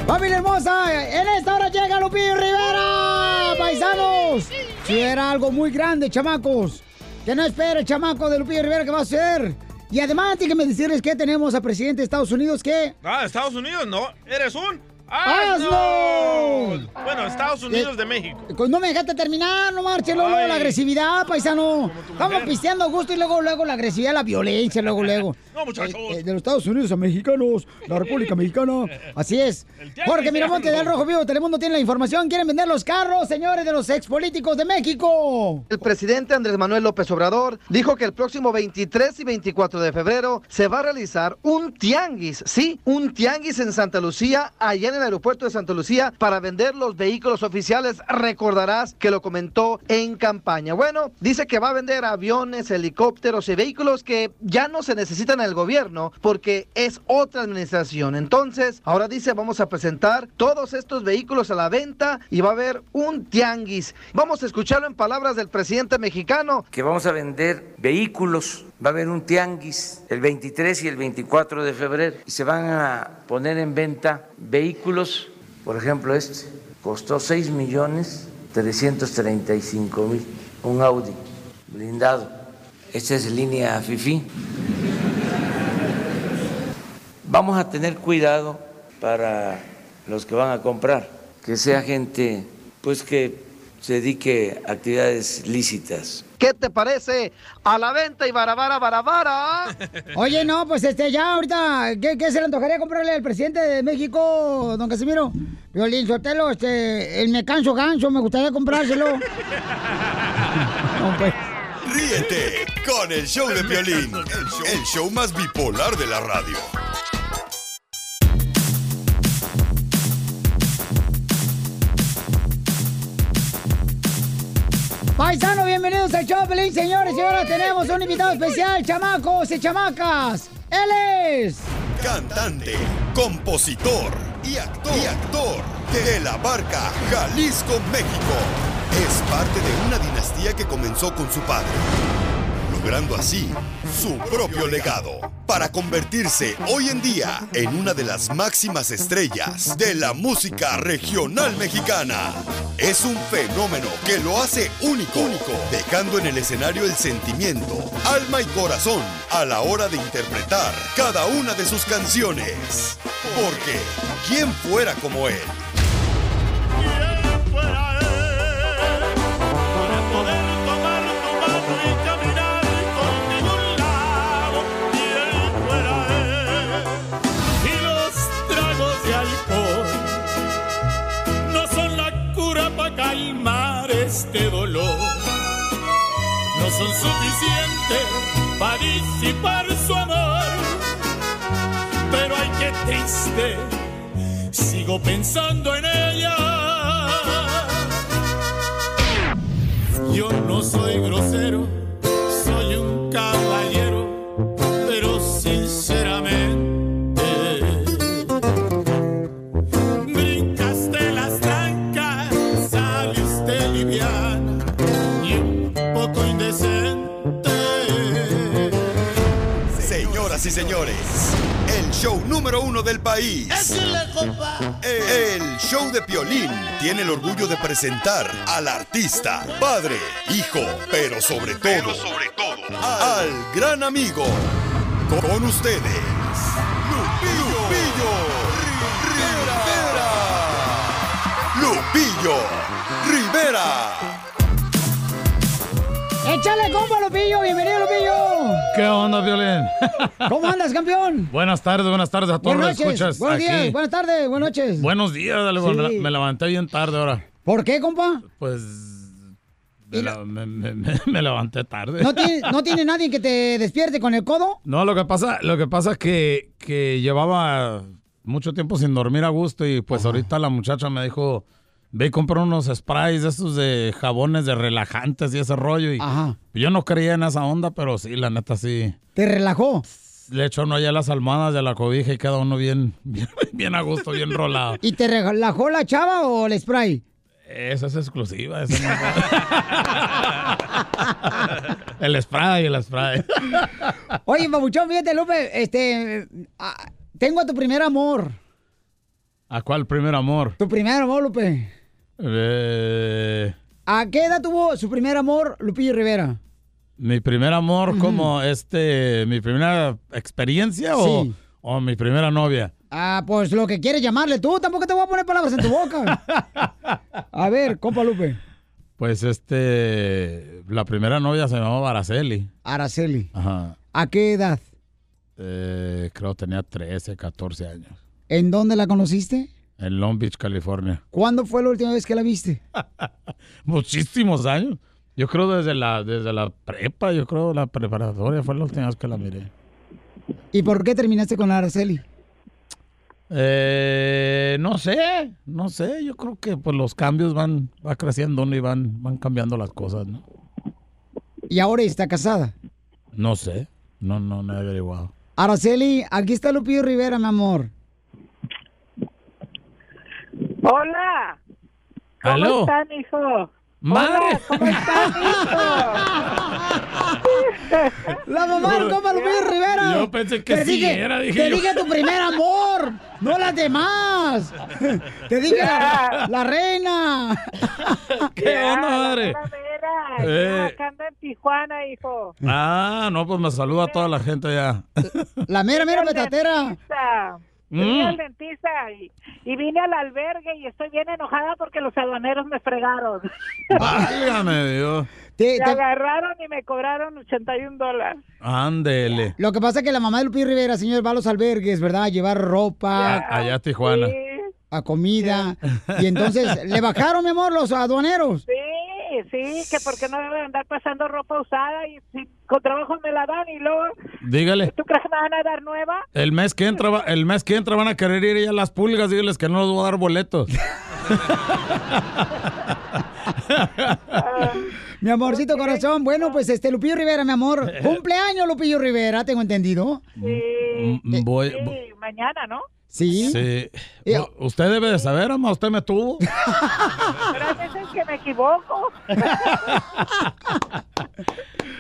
¡Familia hermosa! En esta hora llega Lupillo Rivera, paisanos. Si era algo muy grande, chamacos. Que no espere el chamaco de Lupillo Rivera que va a ser. Y además, déjenme decirles que tenemos al presidente de Estados Unidos que... Ah, Estados Unidos, no. Eres un. ¡Asno! Bueno, Estados Unidos de México. Pues no me dejaste terminar, no marche, luego la agresividad, paisano. Estamos pisteando a gusto y luego, luego la agresividad, la violencia, luego, luego. No, muchachos. Eh, eh, de los Estados Unidos a mexicanos, la República Mexicana. Así es. Jorge Miramonte de del Rojo Vivo, Telemundo tiene la información. Quieren vender los carros, señores, de los expolíticos de México. El presidente Andrés Manuel López Obrador dijo que el próximo 23 y 24 de febrero se va a realizar un tianguis, sí, un tianguis en Santa Lucía, allá en el aeropuerto de Santa Lucía, para vender los vehículos oficiales. Recordarás que lo comentó en campaña. Bueno, dice que va a vender aviones, helicópteros y vehículos que ya no se necesitan el gobierno porque es otra administración. Entonces, ahora dice, vamos a presentar todos estos vehículos a la venta y va a haber un tianguis. Vamos a escucharlo en palabras del presidente mexicano. que vamos a vender vehículos. Va a haber un tianguis el 23 y el 24 de febrero y se van a poner en venta vehículos, por ejemplo este, costó 6 millones 335 mil, un Audi blindado. Esta es línea FIFI. Vamos a tener cuidado para los que van a comprar, que sea gente pues que se dedique a actividades lícitas. ¿Qué te parece? A la venta y barabara, barabara. Oye, no, pues este, ya ahorita, ¿qué, qué se le antojaría comprarle al presidente de México, don Casimiro? Violín Sotelo, este, el me canso ganso, me gustaría comprárselo. No, pues. Ríete con el show de Piolín, el show más bipolar de la radio. Paisano, bienvenidos al show, Pelín, señores y ahora tenemos un invitado especial, chamacos y chamacas. Él es... Cantante, compositor y actor, y actor de la barca Jalisco, México. Es parte de una dinastía que comenzó con su padre. logrando así su propio legado para convertirse hoy en día en una de las máximas estrellas de la música regional mexicana. Es un fenómeno que lo hace único, único, dejando en el escenario el sentimiento, alma y corazón a la hora de interpretar cada una de sus canciones. Porque, ¿quién fuera como él? Este dolor. No son suficientes para disipar su amor. Pero ay, qué triste, sigo pensando en ella. Yo no soy grosero, soy un caballero, Señoras y señores, el show número uno del país. El show de Piolín tiene el orgullo de presentar al artista, padre, hijo, pero sobre todo, sobre todo, al gran amigo. Con ustedes, Lupillo, Lupillo Rivera. ¡Échale, compa, Lupillo! ¡Bienvenido, Lupillo! ¿Qué onda, Violín? ¿Cómo andas, campeón? buenas tardes, buenas tardes a todos los noches, escuchas buenos aquí. días, buenas tardes, buenas noches. Buenos días, dale, Sí. me levanté bien tarde ahora. ¿Por qué, compa? Pues me, la- me- me- me- me levanté tarde. ¿No tiene, ¿No tiene nadie que te despierte con el codo? No, lo que pasa, lo que pasa es que, que llevaba mucho tiempo sin dormir a gusto y pues ahorita la muchacha me dijo, ve y compra unos sprays estos de jabones de relajantes y ese rollo. Y yo no creía en esa onda, pero sí, la neta sí. ¿Te relajó? Le echo uno allá las almohadas de la cobija y queda uno bien, bien, bien a gusto, bien rolado. ¿Y te relajó la chava o el spray? Esa es exclusiva. esa no- el spray, el spray. Oye, babuchón, fíjate, Lupe, este, ah, tengo a tu primer amor. ¿A cuál primer amor? Tu primer amor, Lupe. Eh, ¿A qué edad tuvo su primer amor, Lupillo Rivera? mi primer amor, como este, mi primera experiencia o, Sí. o mi primera novia. Ah, pues lo que quieres llamarle tú, tampoco te voy a poner palabras en tu boca. A ver, compa Lupe. Pues este, la primera novia se llamaba Araceli. Araceli. Ajá. ¿A qué edad? Eh, creo tenía 13, 14 años. ¿En dónde la conociste? En Long Beach, California. ¿Cuándo fue la última vez que la viste? Muchísimos años. Yo creo desde la, desde la prepa, yo creo la preparatoria fue la última vez que la miré. ¿Y por qué terminaste con Araceli? Eh, no sé, no sé. Yo creo que pues los cambios van, va creciendo uno y van, van cambiando las cosas, ¿no? Y ahora está casada. No sé, no, no, no he averiguado. Araceli, aquí está Lupillo Rivera, mi amor. Hola. ¿Cómo ¿Aló? están, hijo? ¡Madre! Hola, ¿cómo están, La mamá del compa Lupillo Rivera. Yo pensé que Te sí dije- era, dije Te yo. dije tu primer amor, no las demás. Te dije la, la reina. ¿Qué onda, madre? Eh. acá ando en Tijuana, hijo. Ah, no, pues me saluda a toda la gente ya. La mera, mera petatera. Dentista. Mm. Vine al dentista y, y vine al albergue y estoy bien enojada porque los aduaneros me fregaron. Válgame Dios. Te- agarraron y me cobraron 81 dólares. Ándele. Lo que pasa es que la mamá de Lupillo Rivera, señor, va a los albergues, ¿verdad? A llevar ropa, Allá a Tijuana. a comida. Y entonces, ¿le bajaron, mi amor, los aduaneros? Sí, sí, que porque no debo de andar pasando ropa usada y si con trabajo me la dan y luego, Dígale. ¿tú crees que me van a dar nueva? El mes que entra, va- el mes que entra van a querer ir ya a las pulgas, dígales que no les voy a dar boletos. Mi amorcito corazón, bueno, pues este Lupillo Rivera, mi amor, cumpleaños Lupillo Rivera, tengo entendido. Sí, Mm, voy- sí, mañana, ¿no? Sí. Sí. U- Usted debe de saber, ama, usted me tuvo. Pero hay veces que me equivoco.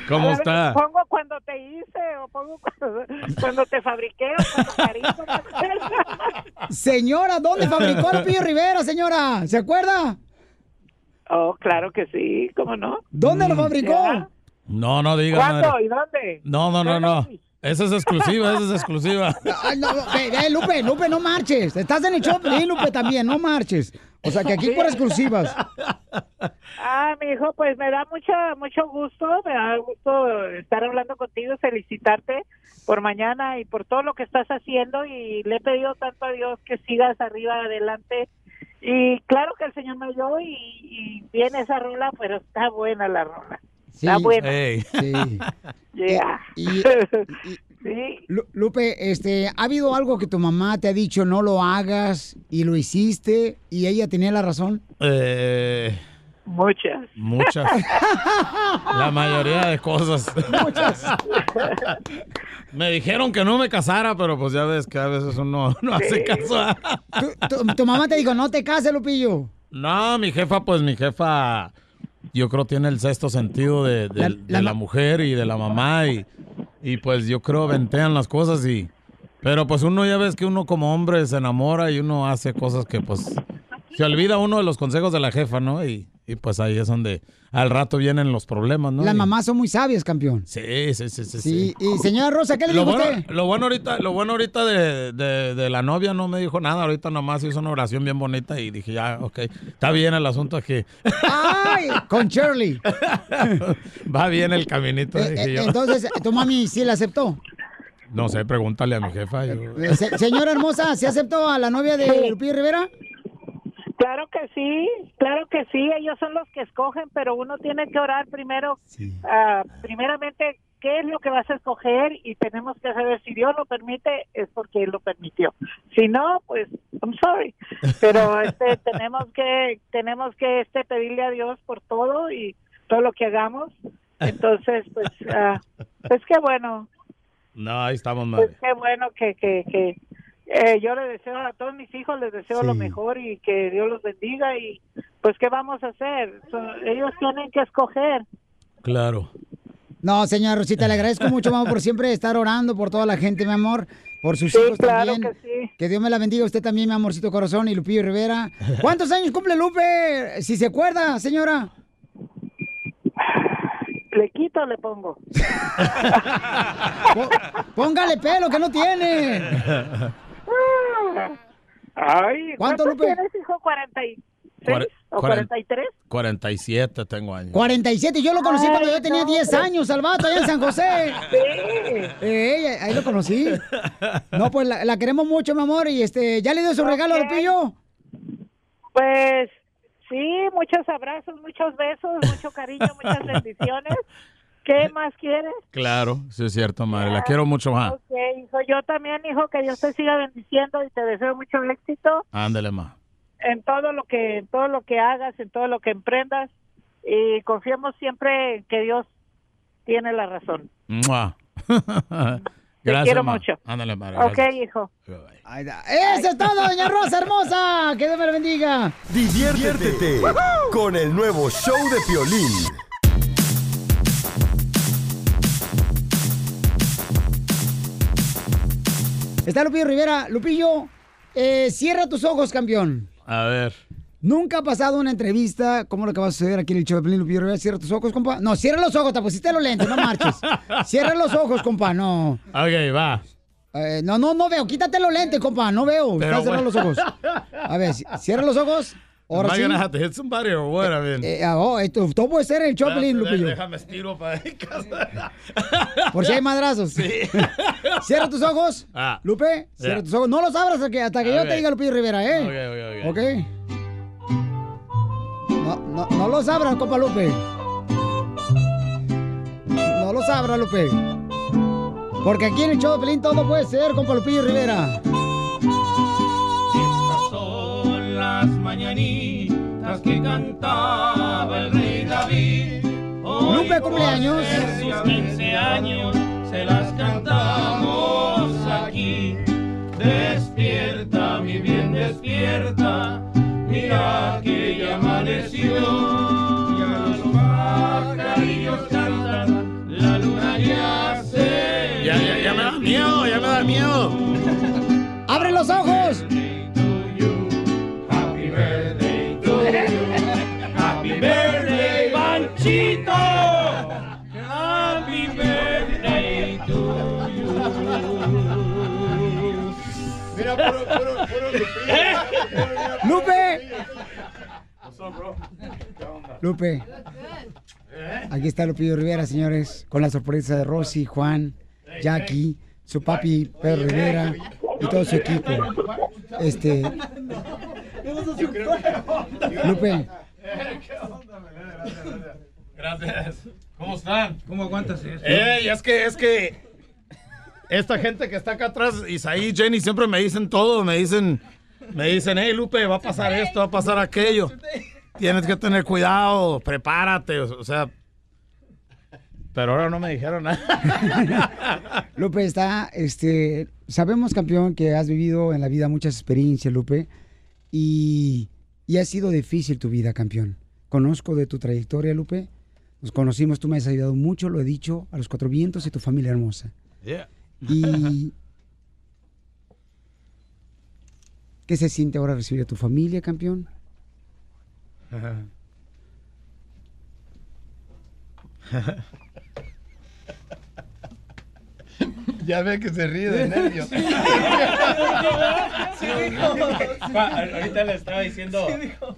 ¿Cómo A ver, está? ¿Pongo cuando te hice o pongo cuando, cuando te fabriqué o cuando cariño? Señora, ¿dónde fabricó a Lupillo Rivera, señora? ¿Se acuerda? Oh, claro que sí, ¿cómo no? ¿Dónde lo fabricó? Ya. No, no diga ¿Cuándo madre. y dónde? No, no, no, no. Esa es exclusiva, esa es exclusiva. Ay, no, ve, Lupe, Lupe, no marches. Estás en el show, Pelín, Lupe, también, no marches. O sea, que aquí por exclusivas. Ah, mi hijo, pues me da mucho, mucho gusto, me da gusto estar hablando contigo, felicitarte por mañana y por todo lo que estás haciendo y le he pedido tanto a Dios que sigas arriba, adelante. Y claro que el Señor me oyó y, y viene esa rola, pero está buena la rola. Está buena. Ey. Sí. Yeah. Y- Sí. Lu- Lupe, este, ¿ha habido algo que tu mamá te ha dicho no lo hagas y lo hiciste y ella tenía la razón? Eh, Muchas. muchas. La mayoría de cosas. Muchas. Me dijeron que no me casara, pero pues ya ves que a veces uno no hace caso. ¿ah? Tu, tu- tu mamá te dijo, no te cases, Lupillo. No, mi jefa, pues mi jefa, yo creo tiene el sexto sentido de, de- La- de la la, ma- mujer y de la mamá y, y pues yo creo ventean las cosas y... Pero pues uno ya ves que uno como hombre se enamora y uno hace cosas que pues se olvida uno de los consejos de la jefa, ¿no? Y, y, pues ahí es donde al rato vienen los problemas, ¿no? Las Y- mamás son muy sabias, campeón. Sí, sí, sí, sí. Sí, y señora Rosa, ¿qué le Lo dijo bueno, usted? lo bueno ahorita, lo bueno ahorita de, de- de la novia no me dijo nada, ahorita nomás hizo una oración bien bonita y dije, ya, ok, está bien el asunto aquí. ¡Ay! Con Shirley. Va bien el caminito, Eh, dije eh, yo. entonces, ¿tu mami sí la aceptó? No sé, pregúntale a mi jefa. yo- Eh, se- señora hermosa, ¿se aceptó a la novia de Lupillo Rivera? Claro que sí, claro que sí, ellos son los que escogen, pero uno tiene que orar primero, ah, primeramente, qué es lo que vas a escoger y tenemos que saber si Dios lo permite, es porque Él lo permitió. Si no, pues, I'm sorry, pero este, tenemos que, tenemos que este, pedirle a Dios por todo y todo lo que hagamos. Entonces, pues, ah, pues qué bueno, No, ahí estamos, pues madre. qué bueno que, que, que eh, yo le deseo a todos mis hijos, les deseo lo mejor y que Dios los bendiga y pues qué vamos a hacer. So, ellos tienen que escoger. Claro. No, señora Rosita, le agradezco mucho, mamá, por siempre estar orando por toda la gente, mi amor, por sus Sí, hijos claro también. que sí. Que Dios me la bendiga, usted también, mi amorcito corazón, y Lupillo Rivera. ¿Cuántos años cumple Lupe? Si se acuerda, señora. ¿Le quito o le pongo? Póngale pelo, que no tiene. Ay, ¿Cuánto, ¿cuántos Lupe? tienes, hijo? ¿46 Cuare- o cuaren- 43? 47 tengo años. 47, yo lo conocí cuando Ay, yo tenía no, 10 hombre. años, al vato, allá en San José. Eh, ahí lo conocí. No, pues la, la queremos mucho, mi amor, y este, ¿ya le dio su regalo a Ok. Lupillo? Pues sí, muchos abrazos, muchos besos, mucho cariño, muchas bendiciones. ¿Qué más quieres? Claro, sí es cierto, madre. La quiero mucho más. Ok, hijo, yo también, hijo, que Dios te siga bendiciendo y te deseo mucho éxito Ándale, más. en todo lo que en todo lo que hagas, en todo lo que emprendas y confiemos siempre en que Dios tiene la razón. Mua. Te Gracias, quiero ma. mucho. Ándale, madre. Ok, gracias. hijo. Eso es todo, doña Rosa hermosa. Que Dios me la bendiga. Diviértete con el nuevo show de Piolín. Está Lupillo Rivera. Lupillo, eh, cierra tus ojos, campeón. A ver. Nunca ha pasado una entrevista como lo que va a suceder aquí en el show de Pelín Lupillo Rivera. Cierra tus ojos, compa. No, cierra los ojos, te pusiste los lentes, no marches. Cierra los ojos, compa, no. Ok, va. Eh, no, no, no veo. Quítate los lentes, compa, no veo. Pero Estás cerrando los ojos. A ver, ci- cierra los ojos. Ahora Am I sí. gonna have to hit somebody or what? I mean, Eh, ah, oh, esto, todo puede ser el Espérate, Lupillo. Déjame estiro para casa. Por si hay madrazos. Cierra tus ojos. Ah. Lupe, cierra tus ojos. No los abras hasta que, hasta que yo te diga Lupillo Rivera, ¿eh? Ok, ok, ok. Ok. No, no, no los abras, compa Lupe. No los abras, Lupe. Porque aquí en el Pelín todo puede ser, compa Lupillo Rivera. son las mañanitas que cantaba el rey David. Hoy Lupe, cumpleaños. sus 15 años se las cantamos aquí. Despierta, mi bien, despierta. Mira que ya amaneció. Ya los pajarillos cantan ya sé. Ya, ya, ya me da miedo, ya me da miedo. ¡Abre los ojos! Birthday, Panchito. Happy birthday to you. Mira, puro, puro, puro ¡Lupe! Lupe. Aquí está Lupillo Rivera, señores, con la sorpresa de Rosy, Juan, Jackie, su papi Pedro Rivera y todo su equipo. Este, Lupe, Gracias. ¿Cómo están? ¿Cómo aguantas? Ey, es que, es que esta gente que está acá atrás, Isaí, Jenny, siempre me dicen todo, me dicen, me dicen, hey Lupe, va a pasar esto, va a pasar aquello. Tienes que tener cuidado, prepárate, o, o sea. Pero ahora no me dijeron nada. Lupe está, este, sabemos campeón que has vivido en la vida muchas experiencias, Lupe, y, y ha sido difícil tu vida, campeón. Conozco de tu trayectoria, Lupe. Nos conocimos, tú me has ayudado mucho, lo he dicho, a los cuatro vientos y tu familia hermosa. Yeah. Y ¿qué se siente ahora recibir a tu familia, campeón? Ya ve que se ríe de nervios. Pa, ahorita le estaba diciendo,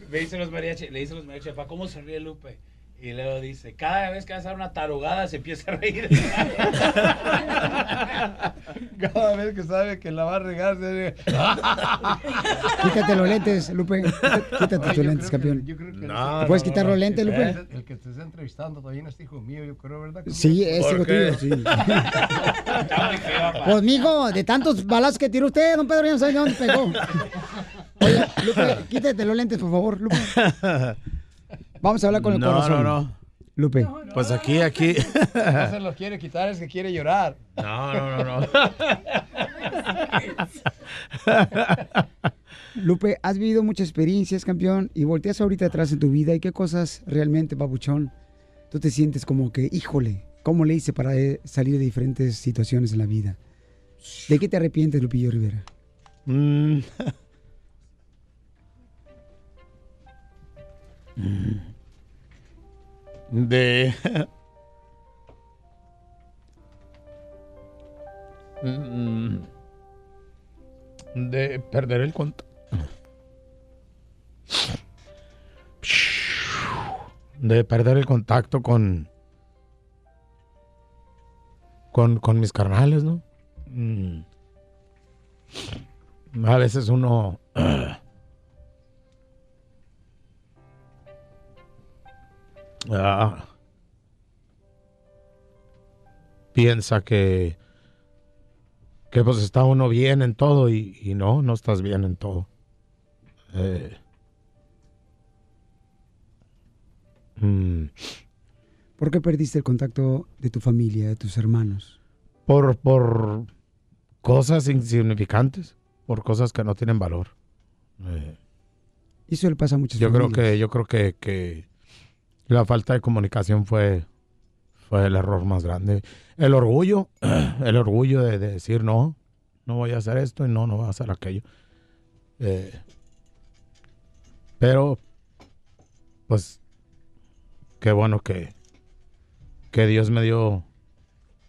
me dicen los mariachis, le dicen los mariachis, pa, ¿cómo se ríe Lupe? Y luego dice, cada vez que vas a dar una tarugada se empieza a reír. Cada vez que sabe que la va a regar, se ríe. Quítate los lentes, Lupe. Quítate tus lentes, campeón. Yo creo que No, ¿Te puedes no, quitar no, los lentes, Lupe? El, el que te está entrevistando todavía no es hijo mío, yo creo, ¿verdad? Sí, es hijo tuyo, sí. Pues, mijo, de tantos balazos que tiró usted, don Pedro, ya no sabe dónde pegó. Oye, Lupe, quítate los lentes, por favor, Lupe. Vamos a hablar con el No, corazón. no, no. Lupe. Pues aquí, aquí. No se los quiere quitar, es que quiere llorar. No, no, no, no. Lupe, has vivido muchas experiencias, campeón, y volteas ahorita atrás en tu vida y qué cosas realmente, papuchón, tú te sientes como que, híjole, ¿cómo le hice para eh, salir de diferentes situaciones en la vida? ¿De qué te arrepientes, Lupillo Rivera? Mm. Mm. De perder el contacto. De perder el contacto con. Con, con mis carnales, ¿no? Mm. A veces uno. ah, piensa que. Que pues está uno bien en todo y, y no, no estás bien en todo. Eh, mm, ¿Por qué perdiste el contacto de tu familia, de tus hermanos? por, por cosas insignificantes, por cosas que no tienen valor. Eh, Eso le pasa a muchas yo creo que, yo creo que, que la falta de comunicación fue, fue el error más grande. El orgullo, el orgullo de, de decir no, no voy a hacer esto y no, no voy a hacer aquello. Eh, pero, pues, qué bueno que, que Dios me dio,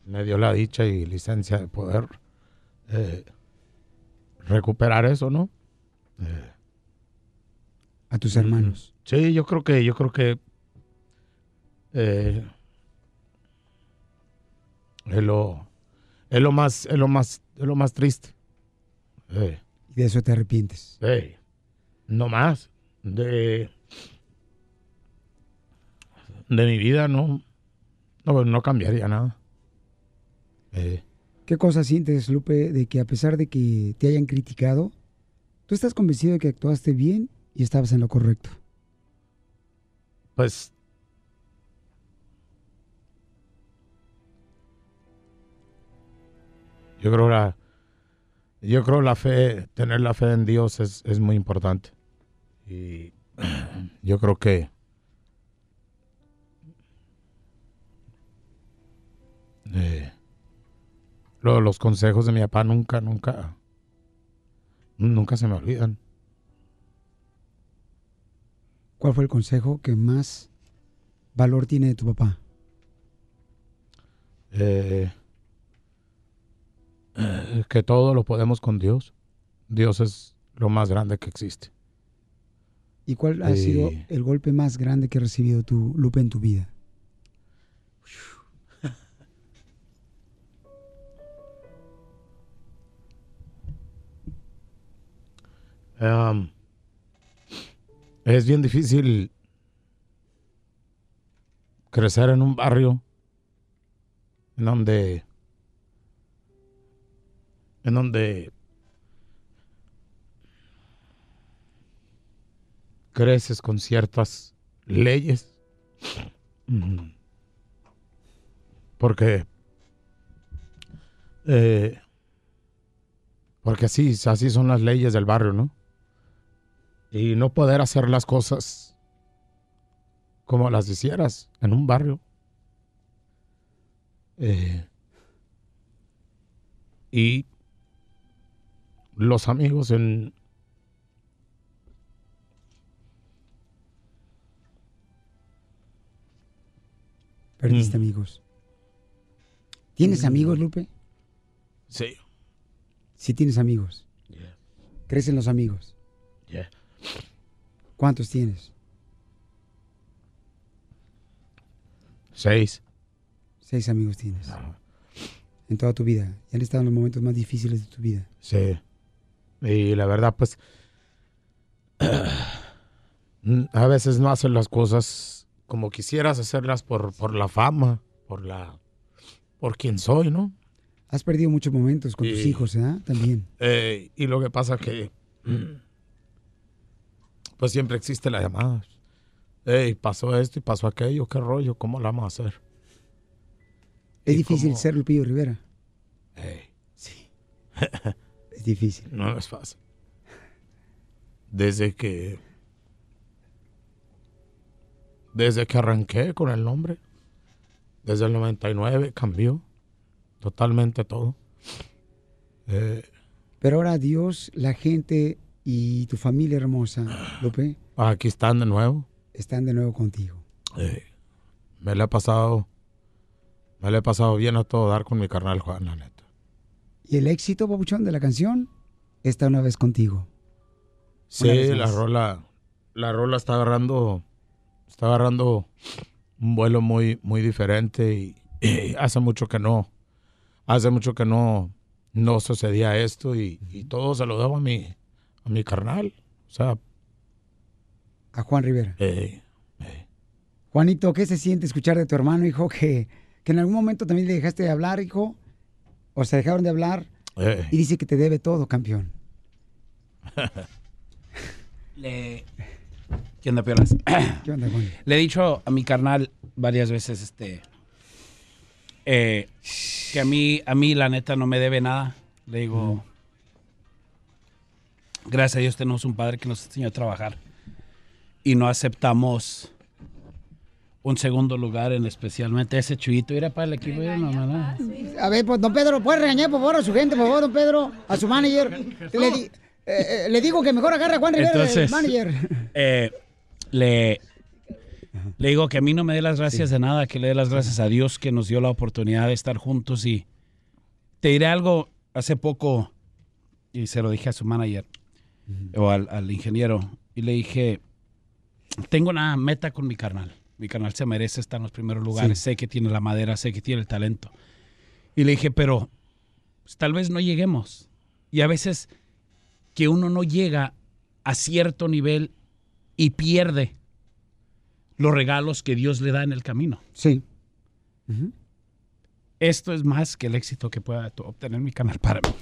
me dio la dicha y licencia de poder eh, recuperar eso, ¿no? Eh, A tus hermanos. Sí, yo creo que, yo creo que eh, es lo, es lo más, es lo más, es lo más triste. Eh, Y de eso te arrepientes. eh, no más de de mi vida no, no, no cambiaría nada. Eh, ¿Qué cosas sientes, Lupe, de que a pesar de que te hayan criticado, tú estás convencido de que actuaste bien y estabas en lo correcto? pues yo creo la yo creo la fe tener la fe en Dios es, es muy importante y yo creo que eh, lo- los consejos de mi papá nunca, nunca, nunca se me olvidan. ¿Cuál fue el consejo que más valor tiene de tu papá? Eh, eh, que todo lo podemos con Dios. Dios es lo más grande que existe. ¿Y cuál ha Eh. sido el golpe más grande que ha recibido tu Lupe en tu vida? Um, es bien difícil crecer en un barrio en donde en donde creces con ciertas leyes. Porque eh, porque así así son las leyes del barrio no y no poder hacer las cosas como las hicieras en un barrio. Eh, y los amigos en... Perdiste amigos. ¿Tienes Mm. amigos, Lupe? Sí. Sí tienes amigos. ¿Crecen los amigos? Yeah. ¿Cuántos tienes? Seis. Seis amigos tienes. En toda tu vida. Y han estado en los momentos más difíciles de tu vida. Sí. Y la verdad, pues, a veces no haces las cosas como quisieras hacerlas por, por la fama, por la, por quien soy, ¿no? Has perdido muchos momentos con tus hijos, ¿eh? También. Eh, y lo que pasa que, mm, pues siempre existe la llamada. Ey, pasó esto y pasó aquello, qué rollo, ¿cómo la vamos a hacer? Es ¿Y difícil cómo? ser Lupillo Rivera. Ey. Sí. difícil. No es fácil. Desde que. Desde que arranqué con el nombre, desde el 99 cambió totalmente todo. Eh, Pero ahora Dios, la gente y tu familia hermosa, Lupe, aquí están de nuevo. están de nuevo contigo. Eh, me le he pasado. Me le he pasado bien a todo dar con mi carnal Juan, la neta. Y el éxito, papuchón, de la canción está una vez contigo. Sí, vez la rola, la rola está agarrando, está agarrando un vuelo muy, muy diferente y, y hace mucho que no, hace mucho que no, no sucedía esto y, y todo se lo debo a mi, a mi carnal, o sea, A Juan Rivera. eh, Juanito, ¿qué se siente escuchar de tu hermano, hijo, que, que en algún momento también le dejaste de hablar, hijo? O se dejaron de hablar eh, y dice que te debe todo, campeón. Le... ¿Qué onda, Piolas? ¿Qué onda, Juan? Le he dicho a mi carnal varias veces, este, eh, que a mí, a mí la neta no me debe nada. Le digo, gracias a Dios tenemos un padre que nos enseñó a trabajar y no aceptamos un segundo lugar en especialmente ese chuito. Era para el equipo no. A ver, pues, don Pedro, ¿puede regañar, por favor, a su gente, por favor, don Pedro? A su manager. Le, di- eh, eh, le digo que mejor agarre a Juan Rivera, el Entonces, manager. eh, le, le digo que a mí no me dé las gracias de nada, que le dé las gracias a Dios que nos dio la oportunidad de estar juntos. Y te diré algo, hace poco, y se lo dije a su manager o al, al ingeniero, y le dije, tengo una meta con mi carnal. Mi carnal se merece estar en los primeros lugares. Sí. Sé que tiene la madera, sé que tiene el talento. Y le dije, pero pues, tal vez no lleguemos. Y a veces que uno no llega a cierto nivel y pierde los regalos que Dios le da en el camino. Sí. Esto es más que el éxito que pueda obtener mi canal para mí.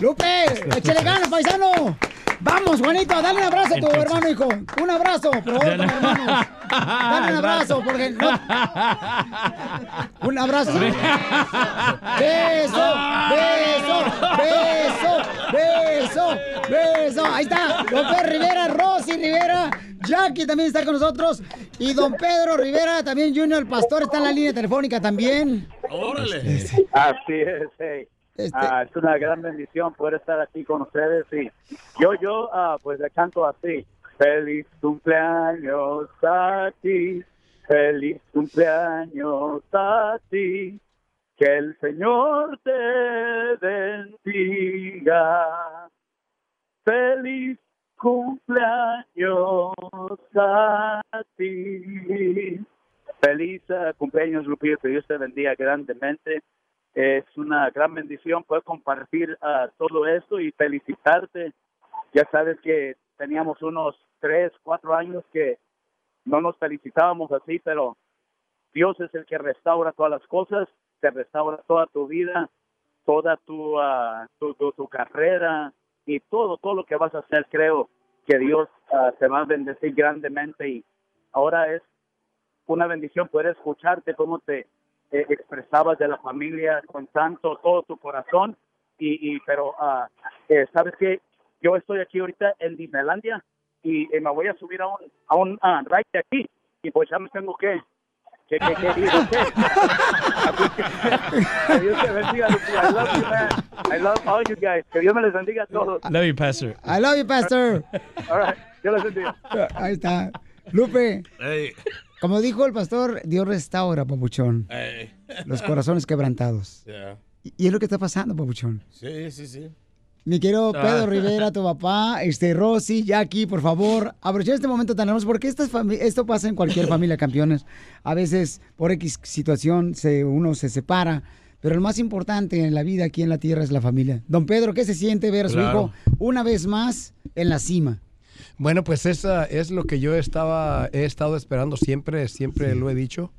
¡Lupe! ¡Échale ganas, paisano! ¡Vamos, Juanito! Dale un abrazo a tu Entonces- hermano, hijo. Un abrazo, por favor, hermanos. Dale un abrazo, porque no... Un abrazo. Beso, beso, beso, beso, beso. Ahí está, don Pedro Rivera, Rosy Rivera, Jackie también está con nosotros. Y don Pedro Rivera, también Junior Pastor, está en la línea telefónica también. ¡Órale! Así es, hey. Este- Ah, es una gran bendición poder estar aquí con ustedes y yo, yo, ah, pues le canto así. Feliz cumpleaños a ti, feliz cumpleaños a ti, que el Señor te bendiga. Feliz cumpleaños a ti. Feliz eh, cumpleaños, que Dios te bendiga grandemente. Es una gran bendición poder compartir ah, todo esto y felicitarte. Ya sabes que teníamos unos tres, cuatro años que no nos felicitábamos así, pero Dios es el que restaura todas las cosas, te restaura toda tu vida, toda tu, ah, tu, tu, carrera y todo, todo lo que vas a hacer, creo que Dios ah, te va a bendecir grandemente y ahora es una bendición poder escucharte cómo te eh, expresabas de la familia con tanto, todo tu corazón y, y pero ah, eh, sabes que yo estoy aquí ahorita en Disneylandia y eh, me voy a subir a un a un ah, ride de aquí y pues ya me tengo que que, que, que que, Dios te bendiga, Lucía. I love you, man. I love all you guys. Que Dios me les bendiga a todos. Love you, Pastor. I love you, Pastor. All right. Dios les bendiga. Ahí está. Lupe. Como dijo el pastor, Dios restaura, papuchón. Ey. Los corazones quebrantados. Yeah. Y y es lo que está pasando, papuchón. Sí, sí, sí. Mi querido Ah. Pedro Rivera, tu papá, este Rosy, Jackie, por favor, aprovechen este momento tan hermoso, porque esto pasa en cualquier familia, campeones. A veces, por X situación, se, uno se separa, pero lo más importante en la vida aquí en la tierra es la familia. Don Pedro, ¿qué se siente ver a su Claro. hijo una vez más en la cima? Bueno, pues esa es lo que yo estaba, he estado esperando siempre, siempre lo he dicho.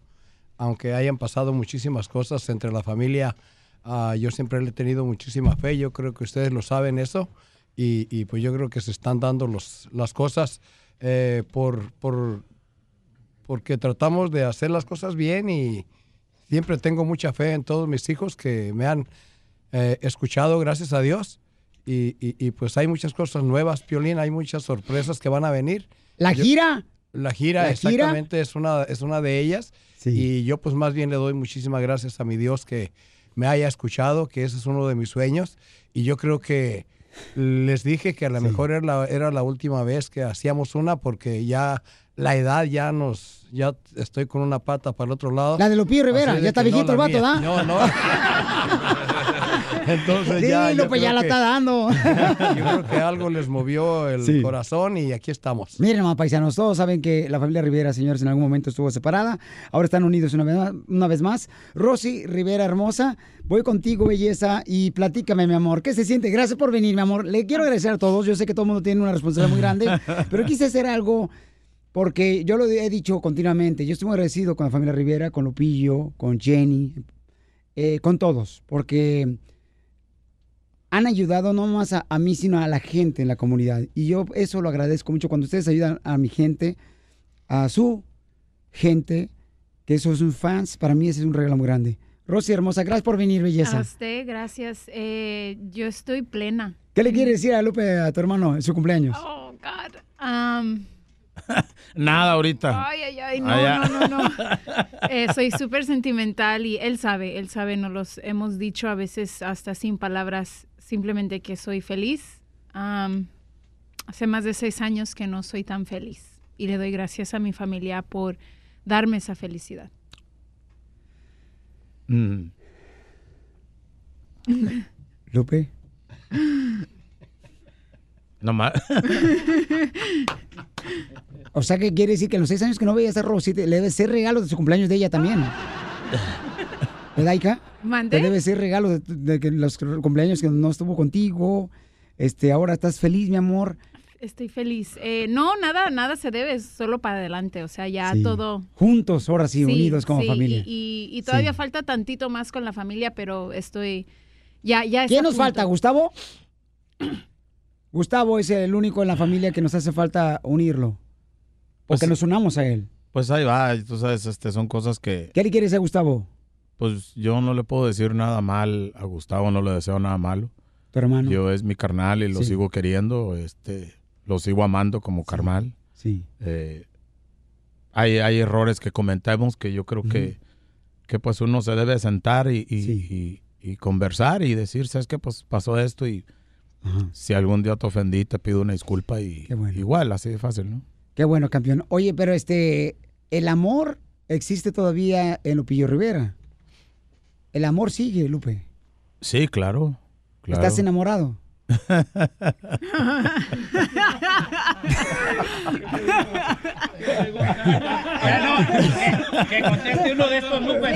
Aunque hayan pasado muchísimas cosas entre la familia, ah, yo siempre le he tenido muchísima fe. Yo creo que ustedes lo saben eso. Y, y pues yo creo que se están dando los, las cosas eh, por, por, porque tratamos de hacer las cosas bien y siempre tengo mucha fe en todos mis hijos que me han eh, escuchado, gracias a Dios. Y, y- y, pues hay muchas cosas nuevas, Piolín, hay muchas sorpresas que van a venir. ¿La Yo- gira? La gira, ¿La gira? exactamente, es una, es una de ellas. Y yo pues más bien le doy muchísimas gracias a mi Dios que me haya escuchado, que ese es uno de mis sueños. Y yo creo que les dije que a lo mejor era la, era la última vez que hacíamos una porque ya la edad ya nos, ya estoy con una pata para el otro lado. La de Lupillo Rivera, ya está que no, viejito el vato. ¿da? No, no. Entonces Sí, ya. yo Lupe, ya la que- está dando. Yo creo que algo les movió el Sí. corazón y aquí estamos. Miren, más paisanos, todos saben que la familia Rivera, señores, en algún momento estuvo separada. Ahora están unidos una vez, más- una vez más. Rosy Rivera Hermosa, voy contigo, belleza, y platícame, mi amor. ¿Qué se siente? Gracias por venir, mi amor. Le quiero agradecer a todos. Yo sé que todo el mundo tiene una responsabilidad muy grande, pero quise hacer algo porque yo lo he dicho continuamente. Yo estoy muy agradecido con la familia Rivera, con Lupillo, con Jenny, eh, con todos, porque han ayudado no más a, a mí, sino a la gente en la comunidad. Y yo eso lo agradezco mucho cuando ustedes ayudan a mi gente, a su gente, que esos son fans, para mí ese es un regalo muy grande. Rosy hermosa, gracias por venir, A belleza. usted, gracias. Eh, yo estoy plena. ¿Qué le quieres decir a Lupe, a tu hermano, en su cumpleaños? Oh, God. Um, Nada ahorita. Ay, ay, ay, no, Allá. no, no, no. Eh, soy súper sentimental y él sabe, él sabe, nos los hemos dicho a veces hasta sin palabras, simplemente que soy feliz. Hace más de seis años que no soy tan feliz y le doy gracias a mi familia por darme esa felicidad. Mm. Lupe. No más. O sea, que quiere decir que en los seis años que no veías a Rosy, le debe ser regalo de su cumpleaños de ella también. ¿Verdad, hija? ¿Mande? Te debe ser regalo de, de que los cumpleaños que no estuvo contigo. Este, ahora estás feliz, mi amor. Estoy feliz. Eh, no, nada, nada se debe, es solo para adelante, o sea, ya Sí. todo. Juntos, ahora sí, Sí, unidos como sí, familia. Y, y- y todavía Sí. falta tantito más con la familia, pero estoy ya, ya. ¿Quién está nos punto. falta, Gustavo? Gustavo es el único en la familia que nos hace falta unirlo. O que nos unamos a él. Pues ahí va, tú sabes, este, son cosas que, ¿Qué le quieres a Gustavo? Pues yo no le puedo decir nada mal a Gustavo, no le deseo nada malo. Tu hermano. Yo es mi carnal y lo Sí. sigo queriendo, este, lo sigo amando como carnal. Sí. Eh, hay, hay errores que comentamos que yo creo que, que pues uno se debe sentar y, y- y- y conversar y decir, ¿sabes qué? Pues pasó esto y si algún día te ofendí, te pido una disculpa y igual, así de fácil, ¿no? Qué bueno, campeón. Oye, pero este, ¿el amor existe todavía en Lupillo Rivera? El amor sigue, Lupe. Sí, claro. claro. ¿Estás enamorado? que conteste uno de estos Lupe.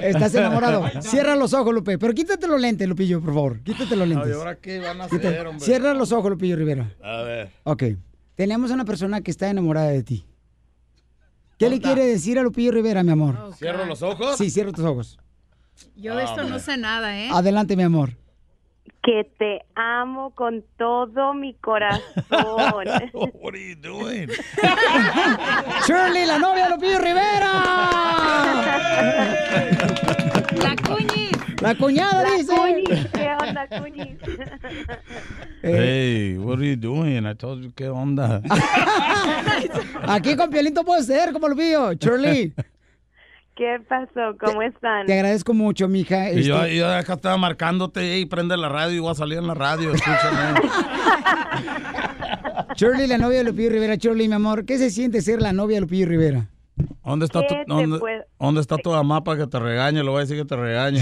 ¿Estás enamorado? Cierra los ojos, Lupe. Pero quítate los lentes, Lupillo, por favor. Quítate los lentes. Ay, ¿ahora qué van a Quítate- hacer, hombre? Cierra los ojos, Lupillo Rivera. A ver. Ok. Tenemos a una persona que está enamorada de ti. ¿Qué le quiere decir a Lupillo Rivera, mi amor? ¿Cierro los ojos? Sí, cierra tus ojos. Yo de esto no sé nada, ¿eh? Adelante, mi amor. Que te amo con todo mi corazón. What are you doing? Shirley, la novia de Lupillo Rivera. La cuñi. La cuñada La dice. cuñi, ¿Qué onda, cuñi? Hey, what are you doing? I told you, ¿qué onda? Aquí con Piolito puede ser como Lupillo. Shirley, ¿Qué pasó? ¿Cómo están? te agradezco mucho, mija. Y yo, Este, yo acá estaba marcándote, y prende la radio y voy a salir en la radio, escúchame. Shirley, la novia de Lupillo Rivera. Shirley, mi amor, ¿qué se siente ser la novia de Lupillo Rivera? ¿Dónde está tu, ¿Qué te dónde, puedo- dónde está tu mamá para que te regañe? Le voy a decir que te regañe.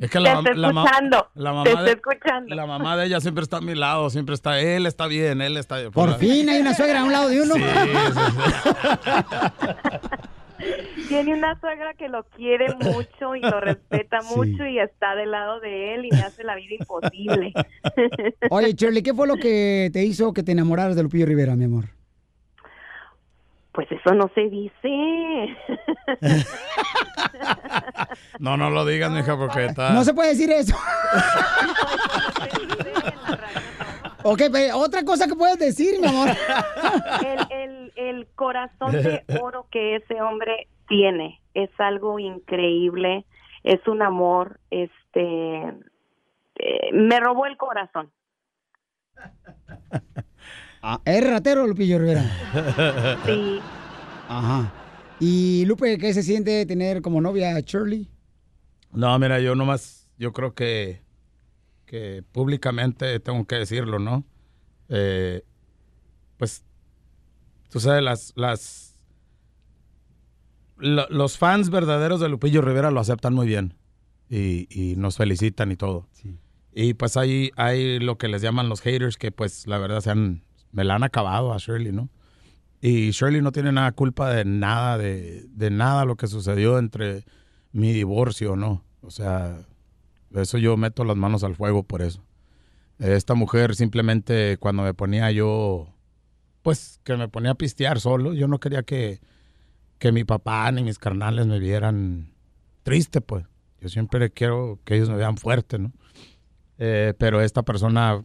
Es que Te la, estoy la, escuchando, la te mamá estoy de, escuchando. la mamá de ella siempre está a mi lado, siempre está, él está bien, él está bien. Por la- fin hay una suegra a un lado de uno. Sí, Tiene una suegra que lo quiere mucho y lo respeta Sí. mucho y está del lado de él y me hace la vida imposible. Oye, Shirley, ¿qué fue lo que te hizo que te enamoraras de Lupillo Rivera, mi amor? Pues eso no se dice. No, no lo digas, mija, porque está... No se puede decir eso. Ok, pero otra cosa que puedes decir, mi amor. el, el, el corazón de oro que ese hombre tiene es algo increíble, es un amor, este, eh, me robó el corazón. Ah, ¿Es ratero Lupillo Rivera? Sí. Ajá. ¿Y Lupe, qué se siente tener como novia a Shirley? No, mira, yo nomás, yo creo que, que públicamente tengo que decirlo, ¿no? Eh, pues, tú sabes, las, las, lo- los fans verdaderos de Lupillo Rivera lo aceptan muy bien y, y nos felicitan y todo. Y pues hay, hay lo que les llaman los haters que pues la verdad se han, me la han acabado a Shirley, ¿no? Y Shirley no tiene nada culpa de nada, de, de nada lo que sucedió entre mi divorcio, ¿no? O sea, eso yo meto las manos al fuego por eso. Esta mujer simplemente cuando me ponía yo, pues que me ponía a pistear solo, yo no quería que, que mi papá ni mis carnales me vieran triste, pues. Yo siempre quiero que ellos me vean fuerte, ¿no? Eh, pero esta persona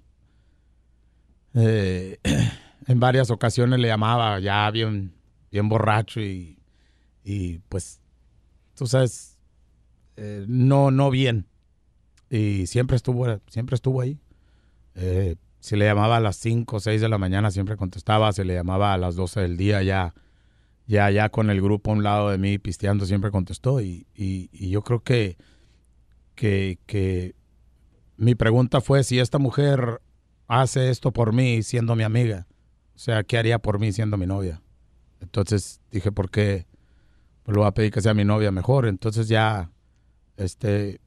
eh, en varias ocasiones le llamaba ya bien, bien borracho y, y pues, tú sabes, eh, no, no bien. Y siempre estuvo, siempre estuvo ahí. Eh, si le llamaba a las 5 o 6 de la mañana, siempre contestaba. Si le llamaba a las 12 del día, ya, ya, ya con el grupo a un lado de mí pisteando, siempre contestó. Y, y- yo creo que, que, que mi pregunta fue si esta mujer hace esto por mí siendo mi amiga. O sea, ¿qué haría por mí siendo mi novia? Entonces dije, ¿por qué? Pues le voy a pedir que sea mi novia mejor. Entonces ya, este,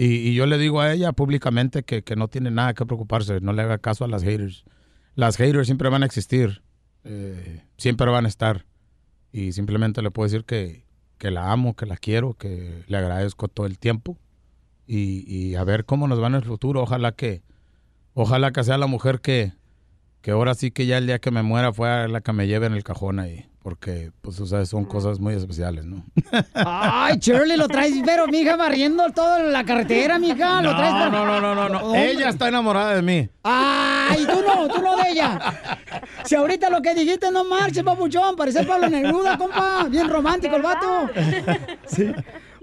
y, yo le digo a ella públicamente que, que no tiene nada que preocuparse, no le haga caso a las haters. Las haters siempre van a existir, eh, siempre van a estar. Y simplemente le puedo decir que, que la amo, que la quiero, que le agradezco todo el tiempo. Y, y a ver cómo nos va en el futuro. Ojalá que, ojalá que sea la mujer que, que ahora sí que ya el día que me muera fue la que me lleve en el cajón ahí. Porque, pues, tú sabes, son cosas muy especiales, ¿no? Ay, Shirley, lo traes, pero mija, barriendo toda la carretera, mija. Lo traes No, por- no, no, no, no, no. Hombre. Ella está enamorada de mí. Ay, tú no, tú no de ella. Si ahorita lo que dijiste no marche, papuchón, parece Pablo Neruda, compa. Bien romántico el vato. Sí.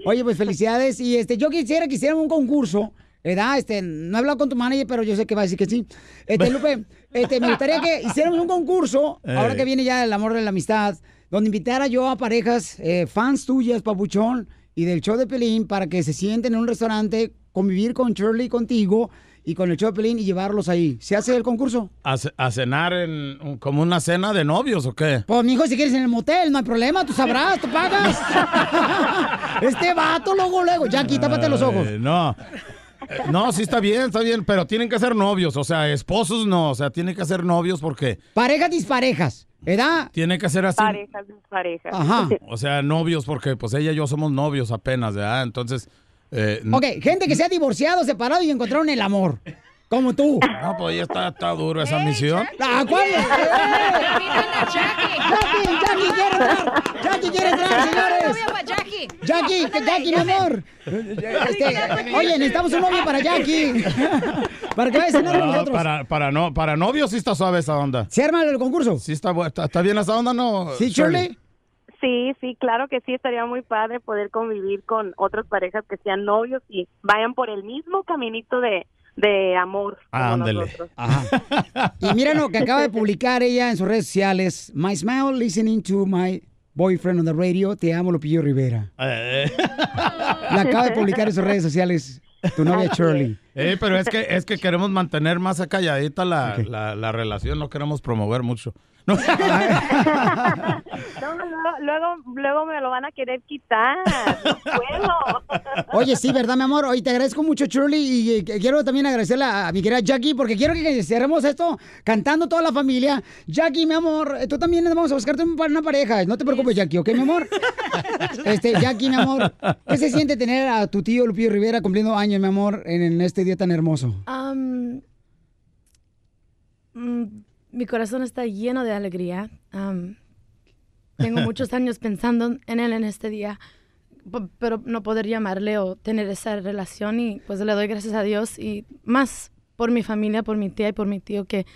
Oye, pues felicidades. Y este, yo quisiera que hicieran un concurso. ¿Verdad? Este, no he hablado con tu manager, pero yo sé que va a decir que sí. Este, Lupe, este, me gustaría que hiciéramos un concurso, ahora que viene ya el amor de la amistad, donde invitara yo a parejas, eh, fans tuyas, Papuchón, y del show de Pelín, para que se sienten en un restaurante, convivir con Shirley, contigo, y con el show de Pelín, y llevarlos ahí. ¿Se hace el concurso? ¿A, ce- a cenar en como una cena de novios o qué? Pues, mijo, si quieres en el motel, no hay problema, tú sabrás, tú pagas. este vato, luego, luego. Jackie, tápate los ojos. No. No, sí está bien, está bien, pero tienen que ser novios, o sea, esposos no, o sea, tienen que ser novios porque Parejas disparejas, ¿verdad? tiene que ser así. Parejas, parejas. O sea, novios porque pues ella y yo somos novios apenas, ¿verdad? Entonces... eh, Ok, gente que se ha divorciado, separado y encontraron el amor. Como tú. No, pues ya está, está duro esa misión. Ah, ¿cuál? Jackie, Jackie quiere entrar. Jackie quiere entrar, señores. Jackie. Jackie, que Jackie, mi amor. Este, oye, necesitamos un novio para Jackie. para que vaya a cenar con No, nosotros. para, para, no, para novios sí está suave esa onda. ¿Se arma el concurso? Sí está, está bien esa onda, ¿no? Sí, Shirley. Sí, sí, claro que sí, estaría muy padre poder convivir con otras parejas que sean novios y vayan por el mismo caminito de, de amor. Ándele. nosotros. Y mira lo que acaba de publicar ella en sus redes sociales. My smile listening to my boyfriend on the radio. Te amo, Lupillo Rivera. La acaba de publicar en sus redes sociales tu novia Shirley. Eh, pero es que, es que queremos mantener más acalladita la, la, la relación, no queremos promover mucho. No, luego, luego, luego me lo van a querer quitar. No puedo. Oye, sí, ¿verdad, mi amor? Hoy te agradezco mucho, Shirley, y eh, quiero también agradecerle a, mi querida Jackie, porque quiero que cerremos esto cantando toda la familia. Jackie, mi amor, eh, tú también vamos a buscarte un- una pareja. No te preocupes, Jackie, ¿ok, mi amor? Este, Jackie, mi amor, ¿qué se siente tener a tu tío Lupillo Rivera cumpliendo años, mi amor, en, en este día tan hermoso? Am, mm, mi corazón está lleno de alegría. Tengo muchos años pensando en él en este día, pero no poder llamarle o tener esa relación y pues le doy gracias a Dios y más por mi familia, por mi tía y por mi tío que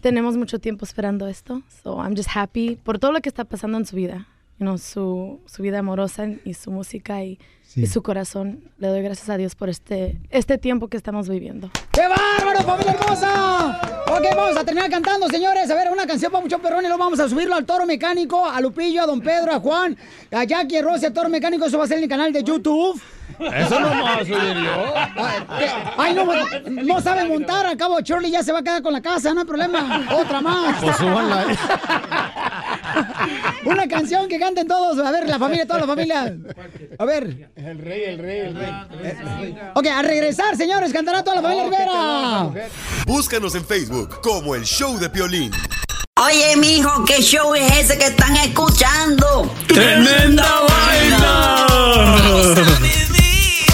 tenemos mucho tiempo esperando esto. So I'm just happy por todo lo que está pasando en su vida, you know, su, su vida amorosa y su música y, y su corazón. Le doy gracias a Dios por este, este tiempo que estamos viviendo. ¡Qué bárbaro, familia hermosa! Ok, vamos a terminar cantando, señores. A ver, una canción para mucho perrón y luego vamos a subirlo al Toro Mecánico, a Lupillo, a Don Pedro, a Juan, a Jackie, a Rosy, a Toro Mecánico. Eso va a ser en el canal de YouTube. Eso no lo voy a subir yo. Ay, no, no sabe montar. Al cabo, Shirley ya se va a quedar con la casa, no hay problema. Otra más. Pues súbanla. Una canción que canten todos. A ver, la familia, toda la familia. A ver. El rey, el rey, el rey. Ok, a regresar, señores, cantará toda la familia Rivera. Búscanos en Facebook como El Show de Piolín. Oye, mijo, ¿qué show es ese que están escuchando? ¡Tremenda